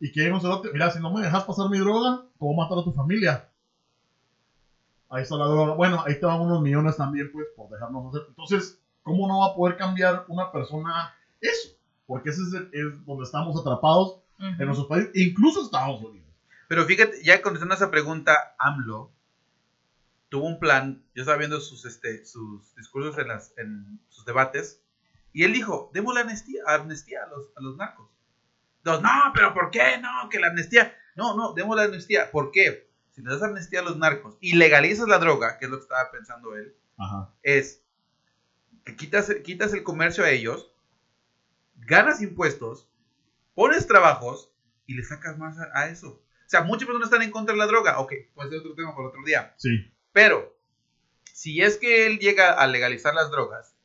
Y que no se lo- mira, si no me dejas pasar mi droga, ¿cómo matar a tu familia? Ahí está la droga. Bueno, ahí te van unos millones también, pues, por dejarnos hacer. Entonces, ¿cómo no va a poder cambiar una persona eso? Porque ese es, donde estamos atrapados en Ujú. nuestro país, incluso Estados Unidos. Pero fíjate, ya contestando esa pregunta, AMLO tuvo un plan. Yo estaba viendo sus, este, sus discursos en, las, en sus debates. Y él dijo: Demos la amnistía, amnistía a, los, a los narcos. Entonces, no, pero ¿por qué? No, que la amnistía. No, no, demos la amnistía. ¿Por qué? Si le das amnistía a los narcos y legalizas la droga, que es lo que estaba pensando él, Ajá. es que quitas, quitas el comercio a ellos, ganas impuestos, pones trabajos y le sacas más a, a eso. O sea, muchas personas están en contra de la droga. Ok, puede ser otro tema para otro día. Sí. Pero, si es que él llega a legalizar las drogas,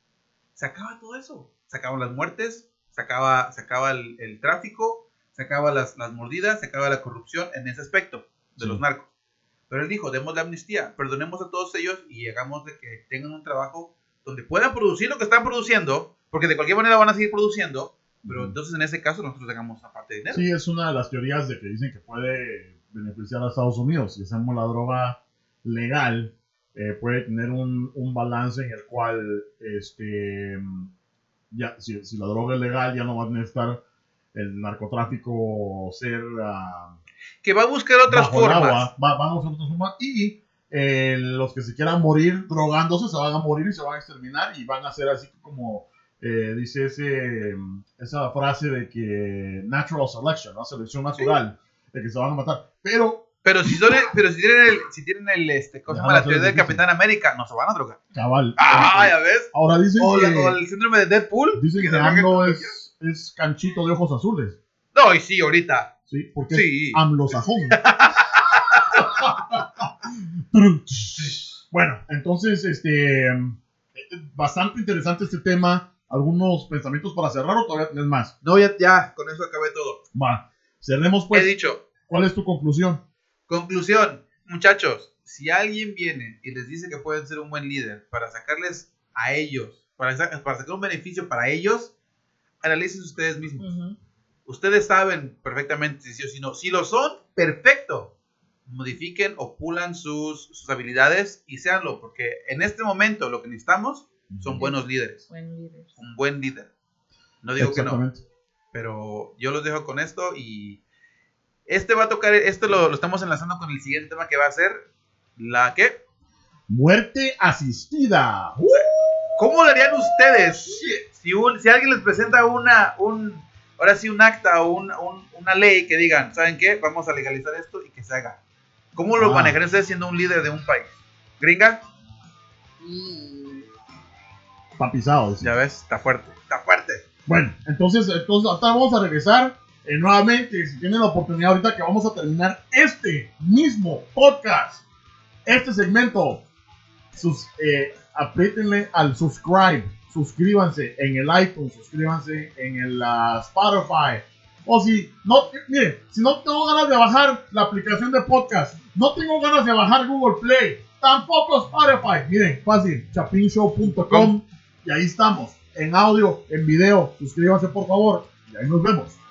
se acaba todo eso. Se acaban las muertes, se acaba, se acaba el, el tráfico, se acaba las, las mordidas, se acaba la corrupción en ese aspecto de Sí. los narcos. Pero él dijo, demos la amnistía, perdonemos a todos ellos y hagamos de que tengan un trabajo donde puedan producir lo que están produciendo, porque de cualquier manera van a seguir produciendo, pero entonces en ese caso nosotros hagamos aparte de dinero. Sí, es una de las teorías de que dicen que puede beneficiar a Estados Unidos. Si hacemos la droga legal, eh, puede tener un, un balance en el cual, este, ya, si, si la droga es legal, ya no va a necesitar el narcotráfico ser ah, Que va a buscar otras formas. agua. Va- a otras formas. Y eh, los que se quieran morir drogándose se van a morir y se van a exterminar y van a ser así como eh, dice ese, esa frase de que natural selection, ¿no? selección natural, de que se van a matar. Pero, Pero si, son el- pero si tienen el, si tienen el, este, ¿cómo se llama? La teoría del. Capitán América, no se van a drogar. cabal. Ah, ya ves. ahora dicen O, que, o el síndrome de Deadpool. dicen que que AMLO es, es canchito de ojos azules. No, y sí, ahorita. ¿sí? Porque Sí. es amlosajón. bueno, entonces, este, bastante interesante este tema. Algunos pensamientos para cerrar o todavía tenés más. No, ya, ya. Con eso acabé todo. Va, cerremos pues. He dicho. ¿Cuál es tu conclusión? Conclusión, muchachos, si alguien viene y les dice que pueden ser un buen líder para sacarles a ellos, para, sa- para sacar un beneficio para ellos, analicen ustedes mismos. Ujú. Ustedes saben perfectamente si sí o si no. Si lo son, perfecto. Modifiquen o pulan sus, sus habilidades y seanlo, porque en este momento lo que necesitamos son buenos líderes. Buen líderes. Un buen líder. No digo que no, pero yo los dejo con esto y este va a tocar, esto lo, lo estamos enlazando con el siguiente tema que va a ser la que Muerte asistida. ¡Uh! ¿Cómo lo harían ustedes si, un- si alguien les presenta una, un, ahora sí un acta o un- un- una ley que digan, ¿saben qué? Vamos a legalizar esto y que se haga. ¿Cómo lo Ah. manejarían ustedes siendo un líder de un país? ¿Gringa? Papizado. Ya ves, está fuerte, está fuerte. Bueno, entonces, entonces vamos a regresar eh, nuevamente. Si tienen la oportunidad ahorita que vamos a terminar este mismo podcast, este segmento, sus, eh, apriétenle al subscribe, suscríbanse en el iTunes, suscríbanse en el ah, Spotify. O si no, miren, si no tengo ganas de bajar la aplicación de podcast, no tengo ganas de bajar Google Play, tampoco Spotify. Miren, fácil, chapinshow.com y ahí estamos, en audio, en video. Suscríbanse por favor y ahí nos vemos.